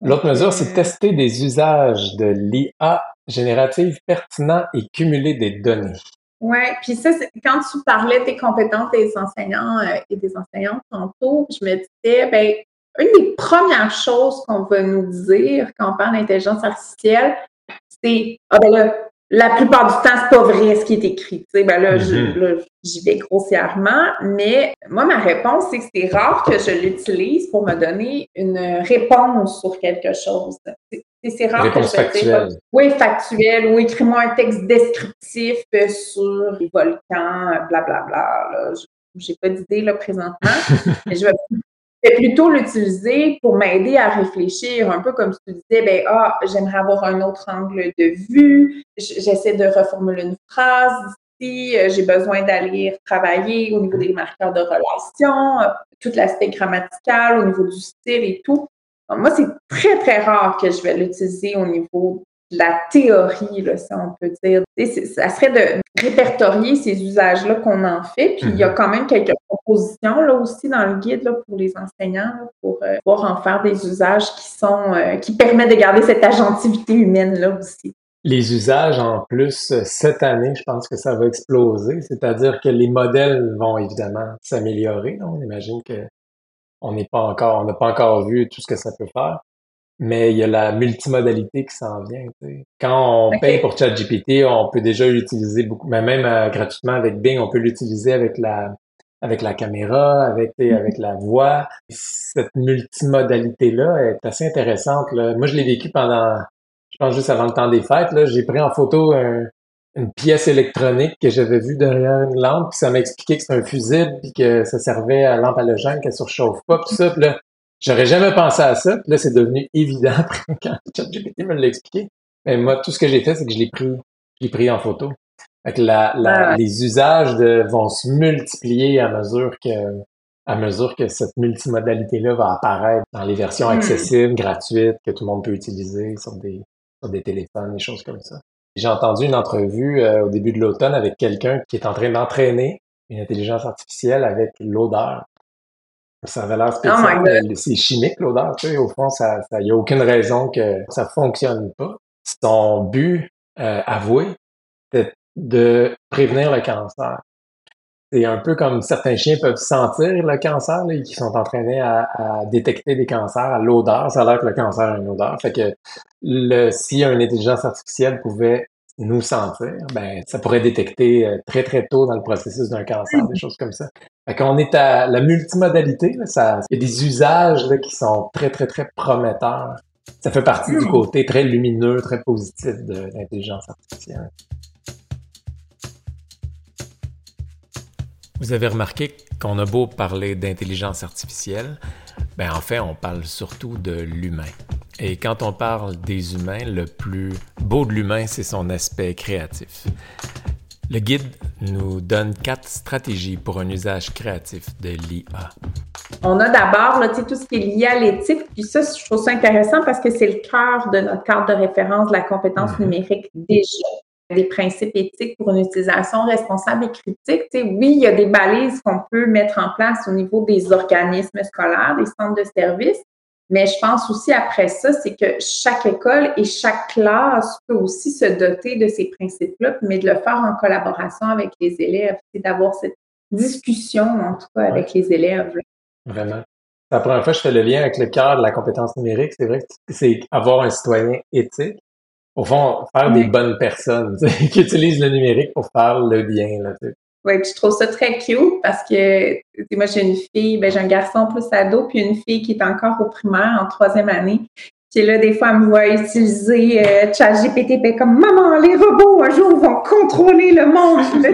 L'autre mesure, c'est tester des usages de l'IA générative pertinents et cumuler des données. Oui, puis ça, quand tu parlais des compétences des enseignants euh, et des enseignantes tantôt, je me disais, ben, une des premières choses qu'on va nous dire quand on parle d'intelligence artificielle, c'est ah ben là, la plupart du temps, c'est pas vrai ce qui est écrit. Tu sais, ben là, mm-hmm. j'y vais grossièrement, mais moi, ma réponse, c'est que c'est rare que je l'utilise pour me donner une réponse sur quelque chose. C'est rare que je factuelle. oui, factuel, ou écris-moi un texte descriptif sur les volcans, blablabla. Bla, bla, J'ai pas d'idée là présentement, mais je vais vais plutôt l'utiliser pour m'aider à réfléchir, un peu comme tu disais, ben ah, j'aimerais avoir un autre angle de vue, j'essaie de reformuler une phrase ici, euh, j'ai besoin d'aller travailler au niveau des marqueurs de relation, euh, tout l'aspect grammatical, au niveau du style et tout. moi, c'est très, très rare que je vais l'utiliser au niveau la théorie, là, si on peut dire. Ça serait de répertorier ces usages-là qu'on en fait. Puis il y a mhm. quand même quelques propositions là aussi dans le guide là, pour les enseignants pour euh, pouvoir en faire des usages qui sont euh, qui permettent de garder cette agentivité humaine là aussi. Les usages en plus cette année, je pense que ça va exploser. C'est-à-dire que les modèles vont évidemment s'améliorer. On imagine que on n'est pas encore, on n'a pas encore vu tout ce que ça peut faire mais il y a la multimodalité qui s'en vient. Quand on paye pour ChatGPT, on peut déjà l'utiliser beaucoup, mais même euh, gratuitement avec Bing, on peut l'utiliser avec la avec la caméra, avec mm-hmm. avec la voix. Cette multimodalité-là est assez intéressante. Là. Moi, je l'ai vécu pendant, je pense juste avant le temps des fêtes. Là, j'ai pris en photo une pièce électronique que j'avais vue derrière une lampe, puis ça m'a expliqué que c'était un fusible, puis que ça servait à lampe halogène, qu'elle surchauffe pas, puis ça. Puis là, J'aurais jamais pensé à ça. Puis là, c'est devenu évident quand ChatGPT me l'a expliqué. Mais moi, tout ce que j'ai fait, c'est que je l'ai pris, je pris en photo. Fait que la, la, les usages de, vont se multiplier à mesure que, à mesure que cette multimodalité-là va apparaître dans les versions hmm. accessibles, gratuites, que tout le monde peut utiliser sur des, sur des téléphones, des choses comme ça. J'ai entendu une entrevue euh, au début de l'automne avec quelqu'un qui est en train d'entraîner une intelligence artificielle avec l'odeur. Ça avait l'air oh spécial. c'est chimique, l'odeur. Tu sais, au fond, ça, il n'y a aucune raison que ça fonctionne pas. Son but euh, avoué, c'est de prévenir le cancer. C'est un peu comme certains chiens peuvent sentir le cancer, là, qui sont entraînés à, à détecter des cancers à l'odeur. Ça a l'air que le cancer a une odeur. Fait que le, si une intelligence artificielle pouvait nous sentir, ben, ça pourrait détecter euh, très, très tôt dans le processus d'un cancer, des choses comme ça. Fait qu'on est à la multimodalité, là, ça, il y a des usages là, qui sont très, très, très prometteurs. Ça fait partie du côté très lumineux, très positif de l'intelligence artificielle. Vous avez remarqué qu'on a beau parler d'intelligence artificielle, ben en fait, on parle surtout de l'humain. Et quand on parle des humains, le plus beau de l'humain, c'est son aspect créatif. Le guide nous donne quatre stratégies pour un usage créatif de l'IA. On a d'abord tout ce qui est lié à l'éthique, puis ça, je trouve ça intéressant parce que c'est le cœur de notre cadre de référence de la compétence mhm. numérique déjà. Des principes éthiques pour une utilisation responsable et critique. oui, il y a des balises qu'on peut mettre en place au niveau des organismes scolaires, des centres de services, mais je pense aussi après ça, c'est que chaque école et chaque classe peut aussi se doter de ces principes-là, mais de le faire en collaboration avec les élèves, c'est d'avoir cette discussion, en tout cas, avec les élèves. Vraiment. La première fois je fais le lien avec le cœur de la compétence numérique, c'est vrai que c'est avoir un citoyen éthique. Au fond, faire des bonnes personnes qui utilisent le numérique pour faire le bien. Là, oui, puis je trouve ça très cute parce que moi j'ai une fille, ben j'ai un garçon plus ado, puis une fille qui est encore au primaire en troisième année. Puis là, des fois, elle me voit utiliser euh, ChatGPT, comme Maman, les robots un jour vont contrôler le monde. là,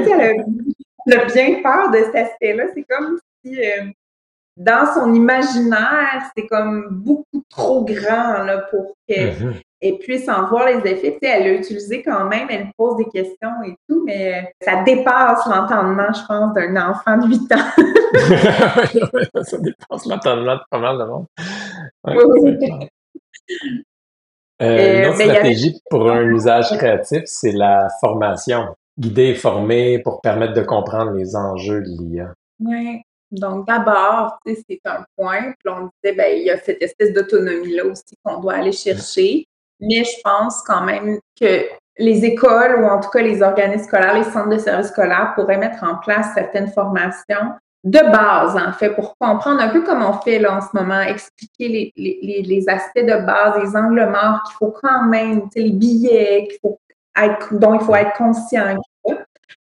elle a, bien peur de cet aspect-là. C'est comme si euh, dans son imaginaire, c'est comme beaucoup trop grand là, pour qu'elle mm-hmm. puisse en voir les effets. Tu sais, elle l'a utilisé quand même, elle pose des questions et tout, mais ça dépasse l'entendement, je pense, d'un enfant de 8 ans. ça dépasse l'entendement de pas mal de monde. oui, euh, une autre stratégie pour un usage créatif, c'est la formation. Guider et former pour permettre de comprendre les enjeux de l'IA. Oui. Donc, d'abord, c'est un point. Puis on disait, ben, il y a cette espèce d'autonomie-là aussi qu'on doit aller chercher. Mais je pense quand même que les écoles ou en tout cas les organismes scolaires, les centres de services scolaires pourraient mettre en place certaines formations de base, en fait, pour comprendre un peu comme on fait là en ce moment, expliquer les, les, aspects de base, les angles morts qu'il faut quand même, les billets qu'il faut dont il faut être conscient.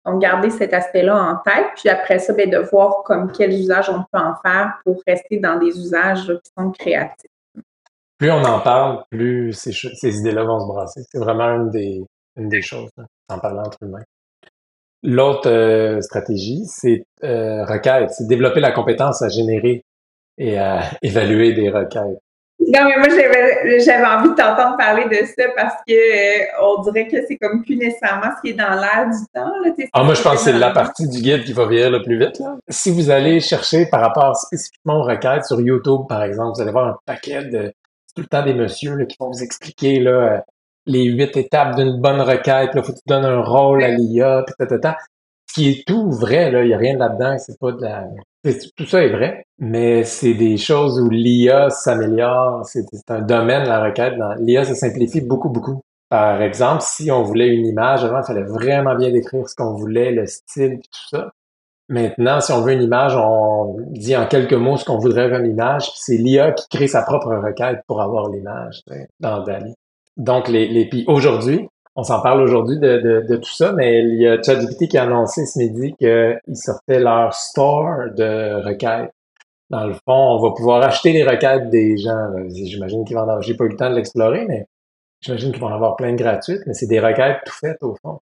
Donc, garder cet aspect-là en tête, puis après ça, bien, de voir comme quels usages on peut en faire pour rester dans des usages qui sont créatifs. Plus on en parle, plus ces, ces idées-là vont se brasser. C'est vraiment une des, une des choses, en parlant entre humains. L'autre euh, stratégie, c'est euh, requête, c'est développer la compétence à générer et à évaluer des requêtes. Non, mais moi, j'avais envie de t'entendre parler de ça parce que euh, on dirait que c'est comme plus nécessairement ce qui est dans l'air du temps. Là, ah, moi, je pense que c'est la partie du guide qui va venir le plus vite. Là. Si vous allez chercher par rapport spécifiquement aux requêtes sur YouTube, par exemple, vous allez voir un paquet de tout le temps des messieurs là, qui vont vous expliquer là, les huit étapes d'une bonne requête, il faut que tu donnes un rôle à l'IA, puis Ce qui est tout vrai, il n'y a rien là-dedans, c'est pas de la. Tout ça est vrai, mais c'est des choses où l'IA s'améliore, c'est un domaine, la requête. L'IA se simplifie beaucoup, beaucoup. Par exemple, si on voulait une image, avant, il fallait vraiment bien décrire ce qu'on voulait, le style, tout ça. Maintenant, si on veut une image, on dit en quelques mots ce qu'on voudrait comme image, puis c'est l'IA qui crée sa propre requête pour avoir l'image dans Dali. Donc, les, les puis aujourd'hui, on s'en parle aujourd'hui de, de, tout ça, mais il y a ChatGPT qui a annoncé ce midi qu'ils sortaient leur store de requêtes. Dans le fond, on va pouvoir acheter les requêtes des gens. J'imagine qu'ils vont en avoir, j'ai pas eu le temps de l'explorer, mais j'imagine qu'ils vont en avoir plein de gratuites, mais c'est des requêtes tout faites au fond.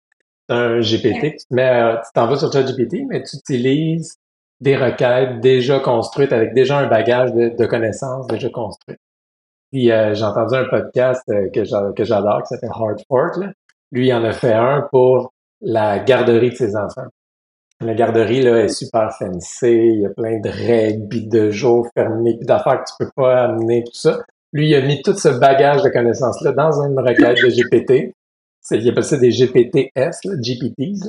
Un GPT, tu tu t'en vas sur ChatGPT, mais tu utilises des requêtes déjà construites avec déjà un bagage de, connaissances déjà construites. Puis euh, j'ai entendu un podcast euh, que j'adore qui s'appelle Hard Fork. Lui, il en a fait un pour la garderie de ses enfants. La garderie là, est super fancy, il y a plein de règles, de jours fermés, puis d'affaires que tu peux pas amener, tout ça. Lui, il a mis tout ce bagage de connaissances-là dans une requête de GPT. Il appelle ça des GPTS, là, GPTs.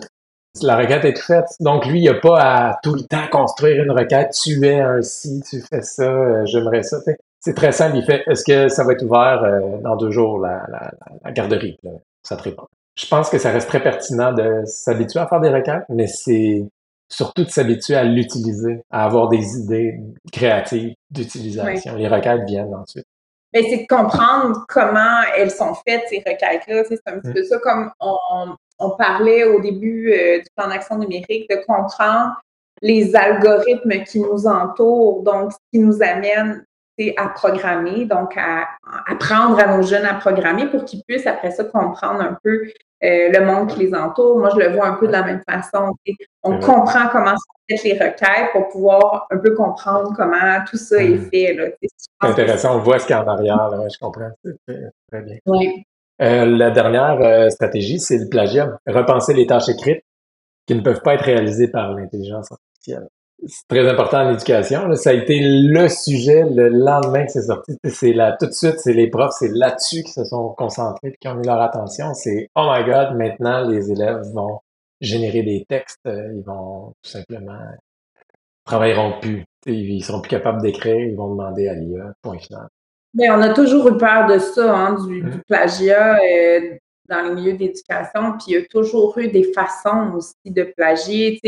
La requête est faite. Donc, lui, il n'a pas à tout le temps construire une requête. Tu es un tu fais ça, euh, j'aimerais ça. C'est très simple. Il fait est-ce que ça va être ouvert euh, dans deux jours, la, la, la garderie Ça te répond. Je pense que ça reste très pertinent de s'habituer à faire des requêtes, mais c'est surtout de s'habituer à l'utiliser, à avoir des idées créatives d'utilisation. Les requêtes viennent ensuite. Mais c'est de comprendre comment elles sont faites, ces requêtes-là. C'est un petit mmh. peu ça comme on, on parlait au début euh, du plan d'action numérique, de comprendre les algorithmes qui nous entourent, donc ce qui nous amène à programmer, donc à apprendre à nos jeunes à programmer pour qu'ils puissent après ça comprendre un peu euh, le monde qui les entoure. Moi, je le vois un peu de la même façon. On comprend comment sont faites les requêtes pour pouvoir un peu comprendre comment tout ça est hmm. fait. C'est intéressant, on voit ce qu'il y a en arrière, je comprends. Très bien. Euh, la dernière euh, stratégie, c'est le plagiat. Repenser les tâches écrites qui ne peuvent pas être réalisées par l'intelligence artificielle c'est très important en éducation. Ça a été le sujet le lendemain que c'est sorti. C'est là, tout de suite, c'est les profs, c'est là-dessus qui se sont concentrés et qui ont mis leur attention. C'est oh my god, maintenant les élèves vont générer des textes, euh, ils vont tout simplement travailleront plus. Ils seront plus capables d'écrire, ils vont demander à l'IA, point final. Mais on a toujours eu peur de ça, hein, du, mmh. plagiat euh, dans les milieux d'éducation, puis il y a toujours eu des façons aussi de plagier.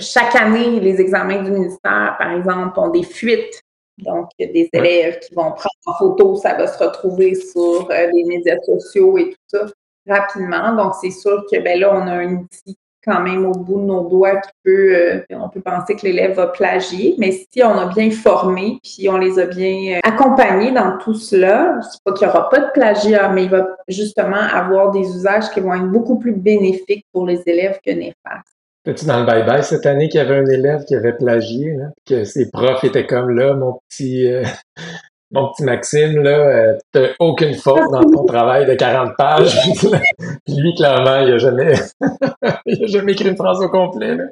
Chaque année, les examens du ministère, par exemple, ont des fuites. Donc, il y a des élèves qui vont prendre en photo, ça va se retrouver sur euh, les médias sociaux et tout ça. rapidement. Donc, c'est sûr que ben là, on a un outil quand même au bout de nos doigts qui peut, euh, on peut penser que l'élève va plagier, mais si on a bien formé, puis on les a bien euh, accompagnés dans tout cela, c'est pas qu'il n'y aura pas de plagiat, mais il va justement avoir des usages qui vont être beaucoup plus bénéfiques pour les élèves que néfastes. T'es-tu dans le bye-bye cette année qu'il y avait un élève qui avait plagié, là, que ses profs étaient comme là, mon petit, euh, mon petit Maxime, là, euh, t'as aucune faute dans ton travail de 40 pages. lui, clairement, il a jamais, il a jamais écrit une phrase au complet, là.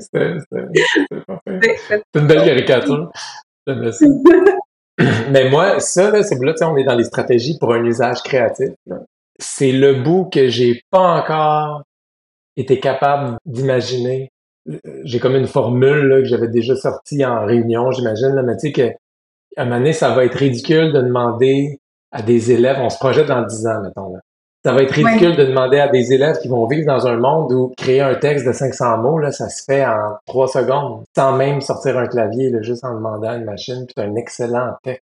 C'était, une belle caricature. Mais moi, ça, là, c'est là, on est dans les stratégies pour un usage créatif. C'est le bout que j'ai pas encore été capable d'imaginer. J'ai comme une formule là, que j'avais déjà sortie en réunion, j'imagine, là, mais tu sais que à un moment donné, ça va être ridicule de demander à des élèves, on se projette dans 10 ans, mettons, là. Ça va être ridicule de demander à des élèves qui vont vivre dans un monde où créer un texte de 500 mots, là, ça se fait en 3 secondes, sans même sortir un clavier, là, juste en demandant à une machine, puis un excellent texte.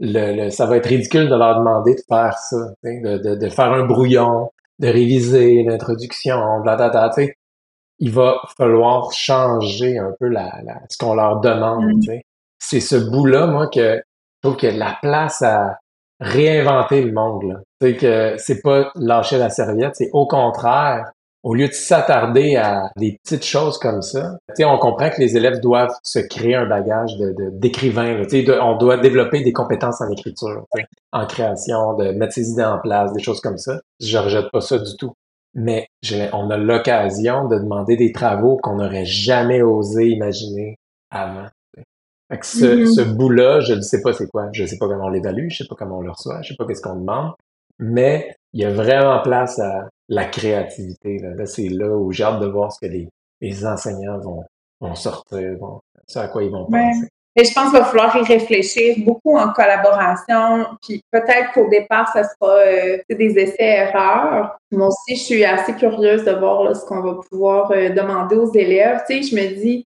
Le, ça va être ridicule de leur demander de faire ça, de, de, de, faire un brouillon, de réviser l'introduction, blablabla, tu sais. Il va falloir changer un peu la, la ce qu'on leur demande, mm. tu sais. C'est ce bout-là, moi, que je trouve qu'il y a de la place à réinventer le monde, là. Tu sais, que c'est pas lâcher la serviette, c'est au contraire au lieu de s'attarder à des petites choses comme ça, on comprend que les élèves doivent se créer un bagage de, d'écrivain. De, on doit développer des compétences en écriture, en création, de mettre ses idées en place, des choses comme ça. Je rejette pas ça du tout. Mais on a l'occasion de demander des travaux qu'on n'aurait jamais osé imaginer avant. Fait que ce, mm-hmm. ce bout-là, je ne sais pas c'est quoi. Je ne sais pas comment on l'évalue, je sais pas comment on le reçoit, je sais pas qu'est-ce qu'on demande. Mais il y a vraiment place à la créativité. Là, c'est là où j'ai hâte de voir ce que les, les enseignants vont, vont sortir, vont, ce à quoi ils vont penser. Et je pense qu'il va falloir y réfléchir beaucoup en collaboration. Puis peut-être qu'au départ, ça sera euh, des essais-erreurs. Moi aussi, je suis assez curieuse de voir là, ce qu'on va pouvoir euh, demander aux élèves. Tu sais, je me dis,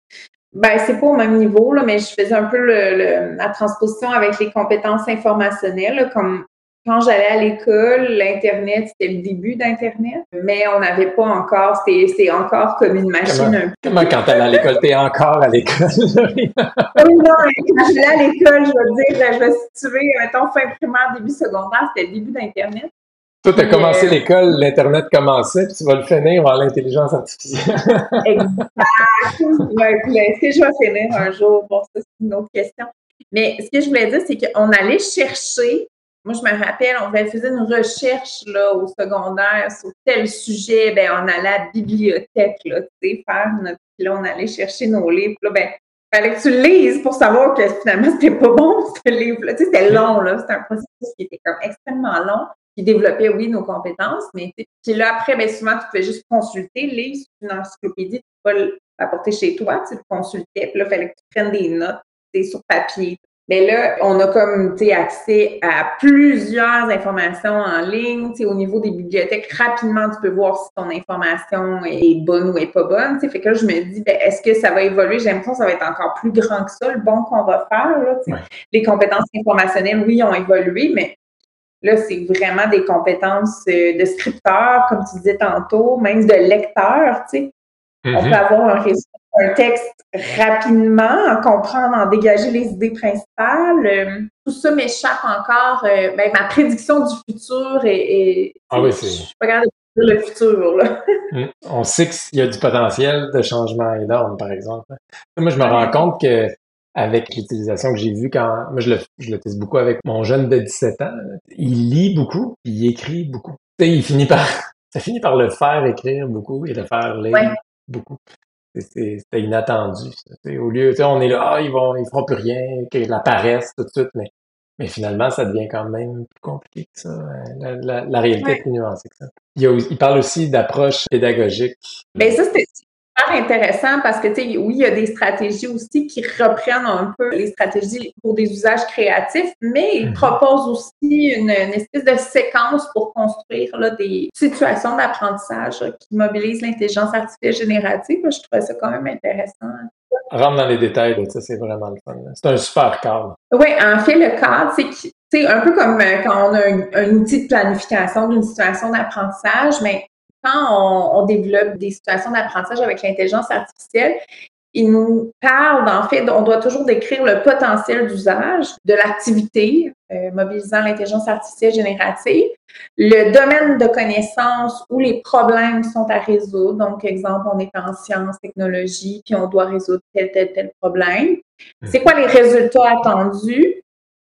ben, c'est pas au même niveau, là, mais je faisais un peu le, la transposition avec les compétences informationnelles, comme quand j'allais à l'école, l'Internet, c'était le début d'Internet, mais on n'avait pas encore, c'était encore comme une machine un peu. Comment quand t'allais à l'école, t'es encore à l'école? oui, non, quand j'allais à l'école, je veux dire, je vais situer, mettons, fin primaire, début secondaire, c'était le début d'Internet. Toi, tu as commencé euh, l'école, l'Internet commençait, puis tu vas le finir vers l'intelligence artificielle. exact. Ouais, Est-ce que je vais finir un jour? Bon, ça, c'est une autre question. Mais ce que je voulais dire, c'est qu'on allait chercher moi, je me rappelle, on faisait une recherche là, au secondaire sur tel sujet, ben, on allait à la bibliothèque, là, faire notre. Puis là, on allait chercher nos livres. Là, ben, fallait que tu le lises pour savoir que finalement, c'était pas bon, ce livre-là. Tu sais, c'était long, là. C'était un processus qui était comme extrêmement long, qui développait, oui, nos compétences, mais puis là, après, ben, souvent, tu pouvais juste consulter, lire une encyclopédie, tu peux l'apporter chez toi, tu le consultais, puis là, il fallait que tu prennes des notes, sur papier, mais là, on a comme accès à plusieurs informations en ligne. au niveau des bibliothèques, rapidement, tu peux voir si ton information est bonne ou est pas bonne. Fait que là, je me dis, ben, est-ce que ça va évoluer? J'ai l'impression que ça va être encore plus grand que ça, le bon qu'on va faire. Là, Les compétences informationnelles, oui, ont évolué, mais là, c'est vraiment des compétences euh, de scripteur, comme tu disais tantôt, même de lecteur. On mm-hmm. peut avoir un réseau un texte rapidement, en comprendre, en dégager les idées principales. Euh, tout ça m'échappe encore. Euh, ben, ma prédiction du futur est. ah oui, c'est. Je suis pas capable de le futur. Là. Hmm. On sait qu'il y a du potentiel de changement énorme, par exemple. Moi, je me rends compte que avec l'utilisation que j'ai vue quand moi je le, je le teste beaucoup avec mon jeune de 17 ans, il lit beaucoup, puis il écrit beaucoup. Tu sais, il finit par ça finit par le faire écrire beaucoup et le faire lire beaucoup. C'était inattendu. Au lieu, on est là, ah, ils vont, ils feront plus rien, qu'ils la paresse tout de suite, mais, mais finalement, ça devient quand même plus compliqué que ça. Hein. La, réalité est plus nuancée que ça. Il, il parle aussi d'approche pédagogique. Ben, ça, c'était intéressant parce que, tu sais, oui, il y a des stratégies aussi qui reprennent un peu les stratégies pour des usages créatifs, mais ils mhm. proposent aussi une, espèce de séquence pour construire là, des situations d'apprentissage qui mobilisent l'intelligence artificielle générative. Je trouvais ça quand même intéressant. Rentre dans les détails ça, c'est vraiment le fun. C'est un super cadre. Oui, en fait, le cadre, c'est c'est un peu comme euh, quand on a un, outil de planification d'une situation d'apprentissage, mais quand on, développe des situations d'apprentissage avec l'intelligence artificielle, il nous parle, en fait, on doit toujours décrire le potentiel d'usage de l'activité euh, mobilisant l'intelligence artificielle générative, le domaine de connaissance où les problèmes sont à résoudre. Donc, exemple, on est en sciences, technologie, puis on doit résoudre tel, tel, tel problème. C'est quoi les résultats attendus?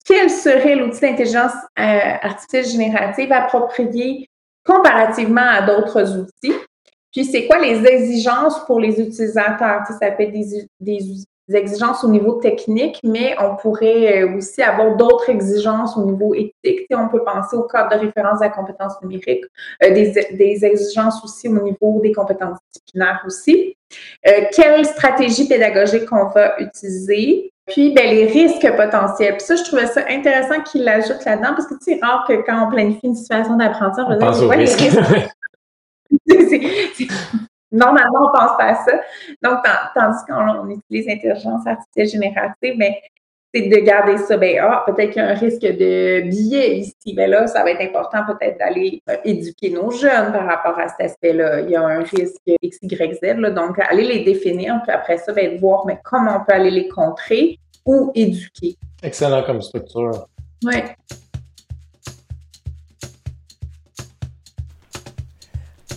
Quel serait l'outil d'intelligence euh, artificielle générative approprié comparativement à d'autres outils? Puis, c'est quoi les exigences pour les utilisateurs? ça peut être des, exigences au niveau technique, mais on pourrait euh, aussi avoir d'autres exigences au niveau éthique. on peut penser au cadre de référence à la compétence numérique, euh, des, exigences aussi au niveau des compétences disciplinaires aussi. Euh, quelle stratégie pédagogique qu'on va utiliser? Puis, ben, les risques potentiels. Puis ça, je trouvais ça intéressant qu'il l'ajoute là-dedans parce que c'est rare que quand on planifie une situation d'apprentissage, on, on dire, les risques. Normalement, on pense pas à ça. Donc, tandis qu'on utilise l'intelligence artificielle générative, mais c'est de garder ça. Ben, ah, peut-être qu'il y a un risque de biais ici. Mais là, ça va être important peut-être d'aller euh, éduquer nos jeunes par rapport à cet aspect-là. Il y a un risque X, Y, Z. Là, donc, aller les définir, puis après ça, ben, voir mais comment on peut aller les contrer ou éduquer. Excellent comme structure. Oui.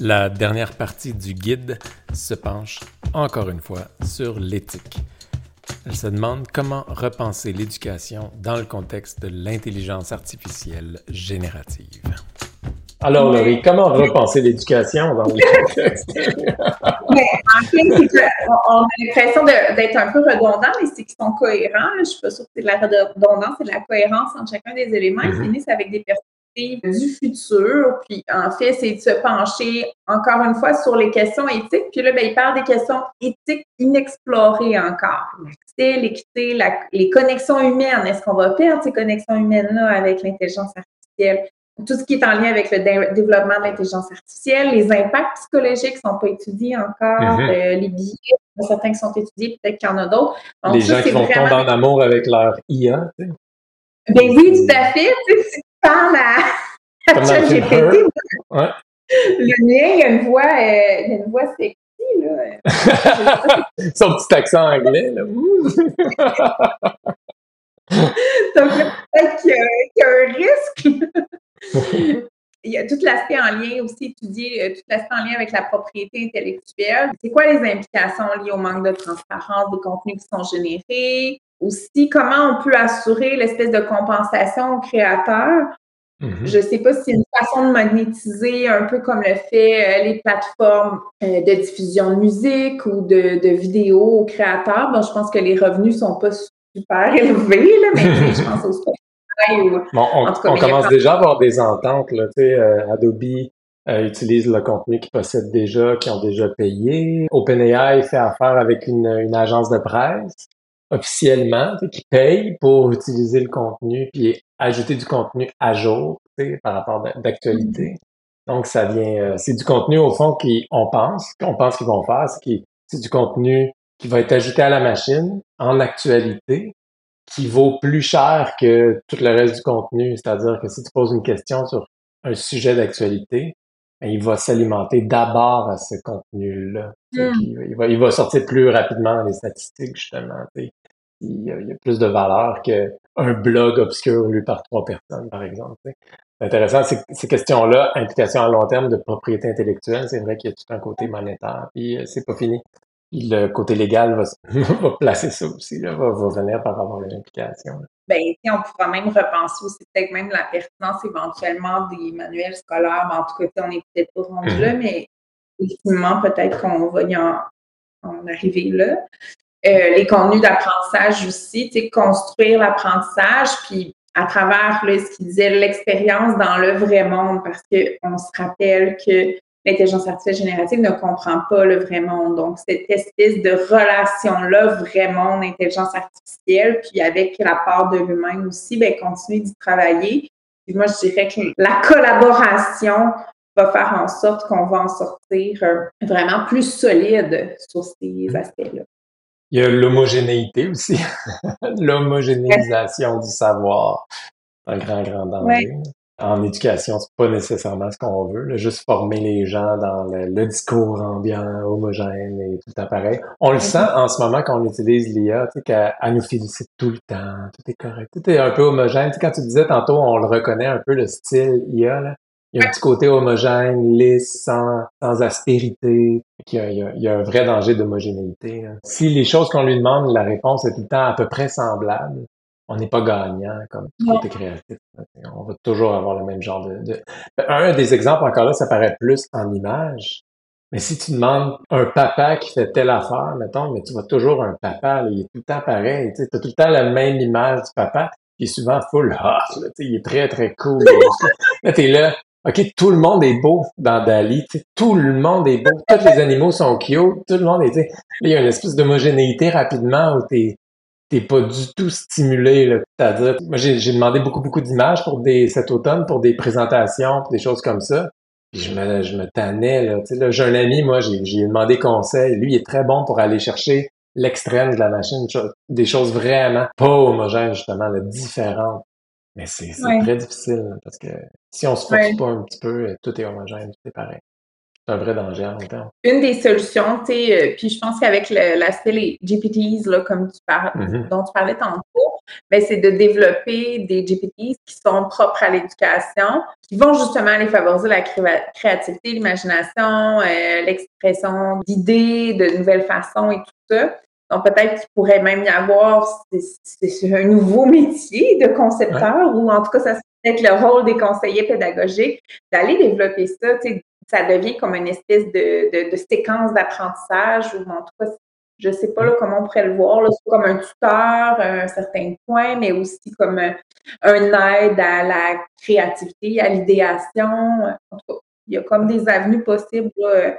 La dernière partie du guide se penche encore une fois sur l'éthique. Elle se demande comment repenser l'éducation dans le contexte de l'intelligence artificielle générative. Alors, Laurie, comment repenser l'éducation dans le contexte? en fait, on a l'impression d'être un peu redondant, mais c'est qu'ils sont cohérents. Je ne suis pas sûre que c'est de la redondance, c'est de la cohérence entre chacun des éléments. Ils mm-hmm. finissent avec des personnes du futur. Puis en fait, c'est de se pencher encore une fois sur les questions éthiques. Puis là, ben, il parle des questions éthiques inexplorées encore. L'accès, l'équité, les connexions humaines. Est-ce qu'on va perdre ces connexions humaines-là avec l'intelligence artificielle? Tout ce qui est en lien avec le développement de l'intelligence artificielle, les impacts psychologiques ne sont pas étudiés encore, mm-hmm. euh, les billets, certains qui sont étudiés, peut-être qu'il y en a d'autres. Les gens qui vont tomber en amour avec leur IA. Ben oui, tout à fait parle à, ChatGPT. Ouais. Le mien, il y a une voix, euh, il y a une voix sexy, là. Son petit accent anglais, là. Donc, peut-être qu'il y, a un risque. il y a tout l'aspect en lien aussi étudié, euh, tout l'aspect en lien avec la propriété intellectuelle. C'est quoi les implications liées au manque de transparence des contenus qui sont générés? Aussi, comment on peut assurer l'espèce de compensation aux créateurs Mm-hmm. Je ne sais pas si c'est une façon de monétiser un peu comme le fait euh, les plateformes euh, de diffusion de musique ou de, de vidéos aux créateurs. Bon, je pense que les revenus ne sont pas super élevés, là, mais je pense aussi bon, on, on commence déjà à avoir des ententes. Là, euh, Adobe utilise le contenu qu'ils possèdent déjà, qui ont déjà payé. OpenAI fait affaire avec une, une agence de presse officiellement, qui paye pour utiliser le contenu puis ajouter du contenu à jour par rapport d'actualité. Donc, ça vient, euh, c'est du contenu au fond qu'on pense, qu'on pense qu'ils vont faire, c'est du contenu qui va être ajouté à la machine en actualité, qui vaut plus cher que tout le reste du contenu. C'est-à-dire que si tu poses une question sur un sujet d'actualité, il va s'alimenter d'abord à ce contenu-là. Hmm. Il, va, il va sortir plus rapidement dans les statistiques, justement. Il y, a, plus de valeur qu'un blog obscur lu par trois personnes, par exemple. C'est intéressant, ces, questions-là, implication à long terme de propriété intellectuelle, c'est vrai qu'il y a tout un côté monétaire, puis euh, c'est pas fini. Le côté légal va, va placer ça aussi, là, va, va venir par avoir les implications ben, on pourra même repenser aussi peut-être même la pertinence éventuellement des manuels scolaires. Ben, en tout cas, on n'est peut-être pas rendu là, mhm. mais ultimement, peut-être qu'on va y en, arriver là. Euh, les contenus d'apprentissage aussi, construire l'apprentissage, puis à travers ce qu'il disait, l'expérience dans le vrai monde, parce qu'on se rappelle que l'intelligence artificielle générative ne comprend pas le vrai monde. Donc, cette espèce de relation-là, vrai monde, intelligence artificielle, puis avec la part de l'humain aussi, bien, continuer d'y travailler. Puis moi, je dirais que la collaboration va faire en sorte qu'on va en sortir euh, vraiment plus solide sur ces mmh. aspects-là. Il y a l'homogénéité aussi, l'homogénéisation du savoir. un grand, grand danger. En éducation, c'est pas nécessairement ce qu'on veut. Juste former les gens dans le, discours ambiant, homogène et tout le temps pareil. On le sent en ce moment quand on utilise l'IA, tu sais, qu'elle nous félicite tout le temps, tout est correct, tout est un peu homogène. Tu sais, quand tu disais tantôt, on le reconnaît un peu le style IA, là. Il y a un petit côté homogène, lisse, sans, sans aspérité. Il y, a, il, y a, un vrai danger d'homogénéité. Si les choses qu'on lui demande, la réponse est tout le temps à peu près semblable, on n'est pas gagnant comme côté créatif. On va toujours avoir le même genre de, Un des exemples encore là, ça paraît plus en image. Mais si tu demandes un papa qui fait telle affaire, mettons, mais tu vois toujours un papa, il est tout le temps pareil. Tu as tout le temps la même image du papa, qui est souvent full hot. Là, il est très, très cool. là, t'es là, OK, tout le monde est beau dans Dali. Tout le monde est beau. Tous les animaux sont cute. Tout le monde est... Là, il y a une espèce d'homogénéité rapidement où t'es t'es pas du tout stimulé. Là, c'est-à-dire, moi, j'ai, demandé beaucoup, beaucoup d'images pour des, cet automne pour des présentations, pour des choses comme ça. Puis je me, je me tannais. Là, tu sais, j'ai un ami, moi, j'ai, j'ai demandé conseil. Lui, il est très bon pour aller chercher l'extrême de la machine, des choses vraiment pas homogènes, justement, là, différentes. Mais c'est, c'est très difficile, parce que si on se force pas un petit peu, tout est homogène, tout est pareil un vrai danger en même temps. Une des solutions, tu sais, euh, puis je pense qu'avec l'aspect les GPTs, là, comme tu parles, mm-hmm. dont tu parlais tantôt, ben, c'est de développer des GPTs qui sont propres à l'éducation, qui vont justement aller favoriser la créativité, l'imagination, euh, l'expression d'idées, de nouvelles façons et tout ça. Donc, peut-être qu'il pourrait même y avoir c'est un nouveau métier de concepteur, ou en tout cas, ça serait être le rôle des conseillers pédagogiques d'aller développer ça, ça devient comme une espèce de, de, séquence d'apprentissage ou en tout cas, je sais pas là, comment on pourrait le voir, là, comme un tuteur à un certain point, mais aussi comme un, aide à la créativité, à l'idéation. En tout cas, il y a comme des avenues possibles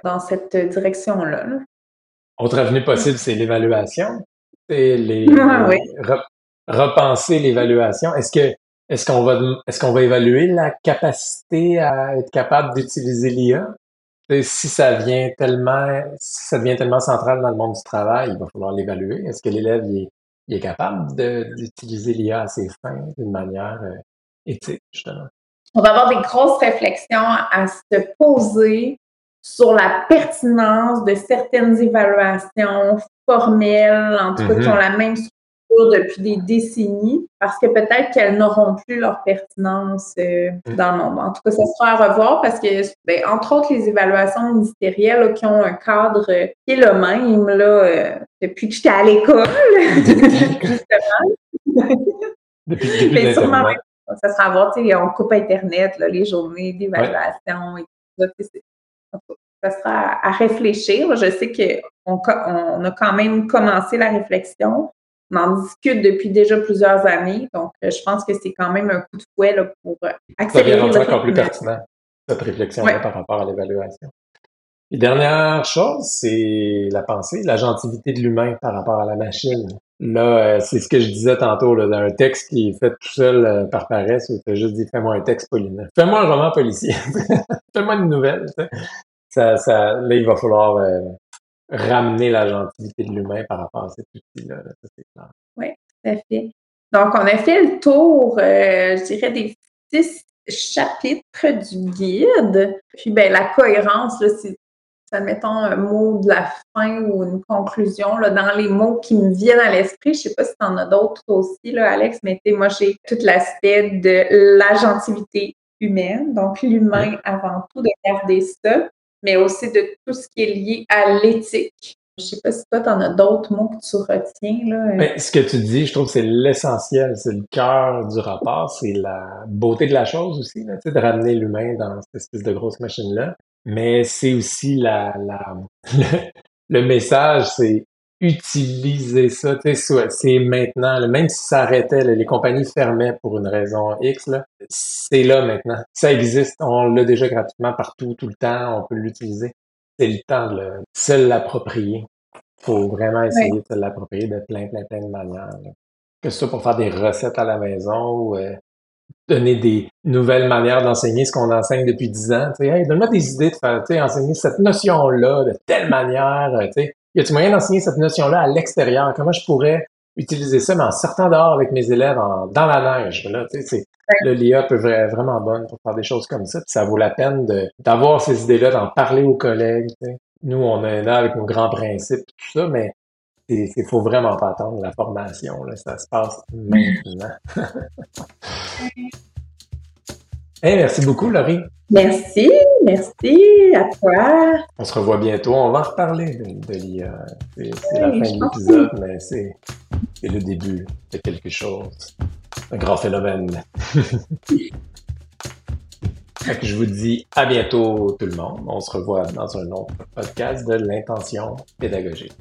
dans cette direction-là. Autre avenue possible, c'est l'évaluation. C'est les, repenser l'évaluation. Est-ce que est-ce qu'on va, est-ce qu'on va évaluer la capacité à être capable d'utiliser l'IA? Si ça vient tellement, si ça devient tellement central dans le monde du travail, il va falloir l'évaluer. Est-ce que l'élève il est, capable d'utiliser l'IA à ses fins d'une manière euh, éthique, justement? On va avoir des grosses réflexions à se poser sur la pertinence de certaines évaluations formelles, en tout cas, qui mm-hmm. ont la même depuis des décennies parce que peut-être qu'elles n'auront plus leur pertinence euh, mm. dans le monde. En tout cas, ça sera à revoir parce que, ben, entre autres, les évaluations ministérielles qui ont un cadre qui est le même là, euh, depuis que j'étais à l'école, justement. depuis, Mais sûrement, ça sera à voir, on coupe Internet, là, les journées d'évaluation et tout ça. Ça sera à réfléchir. Je sais qu'on on a quand même commencé la réflexion on en discute depuis déjà plusieurs années. Donc, euh, je pense que c'est quand même un coup de fouet là, pour euh, accélérer. Ça devient encore plus pertinent, cette réflexion-là par rapport à l'évaluation. Et dernière chose, c'est la pensée, la gentilité de l'humain par rapport à la machine. Là, euh, c'est ce que je disais tantôt, là, dans un texte qui est fait tout seul par paresse, où tu as juste dit fais-moi un texte policier. Fais-moi un roman policier. fais-moi une nouvelle. Ça, ça, là, il va falloir ramener la gentilité de l'humain par rapport à cet outil-là. Oui, tout à fait. Donc, on a fait le tour, euh, je dirais, des six chapitres du guide. Puis, ben, la cohérence, là, c'est, admettons, un mot de la fin ou une conclusion, là, dans les mots qui me viennent à l'esprit. Je ne sais pas si tu en as d'autres aussi, là, Alex, mais moi, j'ai tout l'aspect de la gentilité humaine, donc l'humain avant tout, de garder ça mais aussi de tout ce qui est lié à l'éthique. Je ne sais pas si toi, tu en as d'autres mots que tu retiens. Là. Ben, ce que tu dis, je trouve que c'est l'essentiel, c'est le cœur du rapport, c'est la beauté de la chose aussi, de ramener l'humain dans cette espèce de grosse machine-là. Mais c'est aussi la, la le, message, c'est utiliser ça, c'est maintenant, même si ça arrêtait, les compagnies fermaient pour une raison X, c'est là maintenant. Ça existe, on l'a déjà gratuitement partout, tout le temps, on peut l'utiliser. C'est le temps de se l'approprier. faut vraiment essayer de se l'approprier de plein, plein, plein de manières. Que ce soit pour faire des recettes à la maison ou euh, donner des nouvelles manières d'enseigner ce qu'on enseigne depuis dix ans. Hey, donne-moi des idées de faire, enseigner cette notion-là de telle manière. sais y a-t-il moyen d'enseigner cette notion-là à l'extérieur? Comment je pourrais utiliser ça, mais en sortant dehors avec mes élèves dans la neige? Là, c'est, Le l'IA peut être vraiment bonne pour faire des choses comme ça. Puis ça vaut la peine d'avoir ces idées-là, d'en parler aux collègues. Nous, on est là avec nos grands principes, tout ça, mais il faut vraiment pas attendre la formation. Là. Ça se passe maintenant. merci beaucoup, Laurie. Merci, merci à toi. On se revoit bientôt. On va reparler de, l'IA. C'est la fin de l'épisode, mais c'est le début de quelque chose. Un grand phénomène. je vous dis à bientôt tout le monde. On se revoit dans un autre podcast de l'intention pédagogique.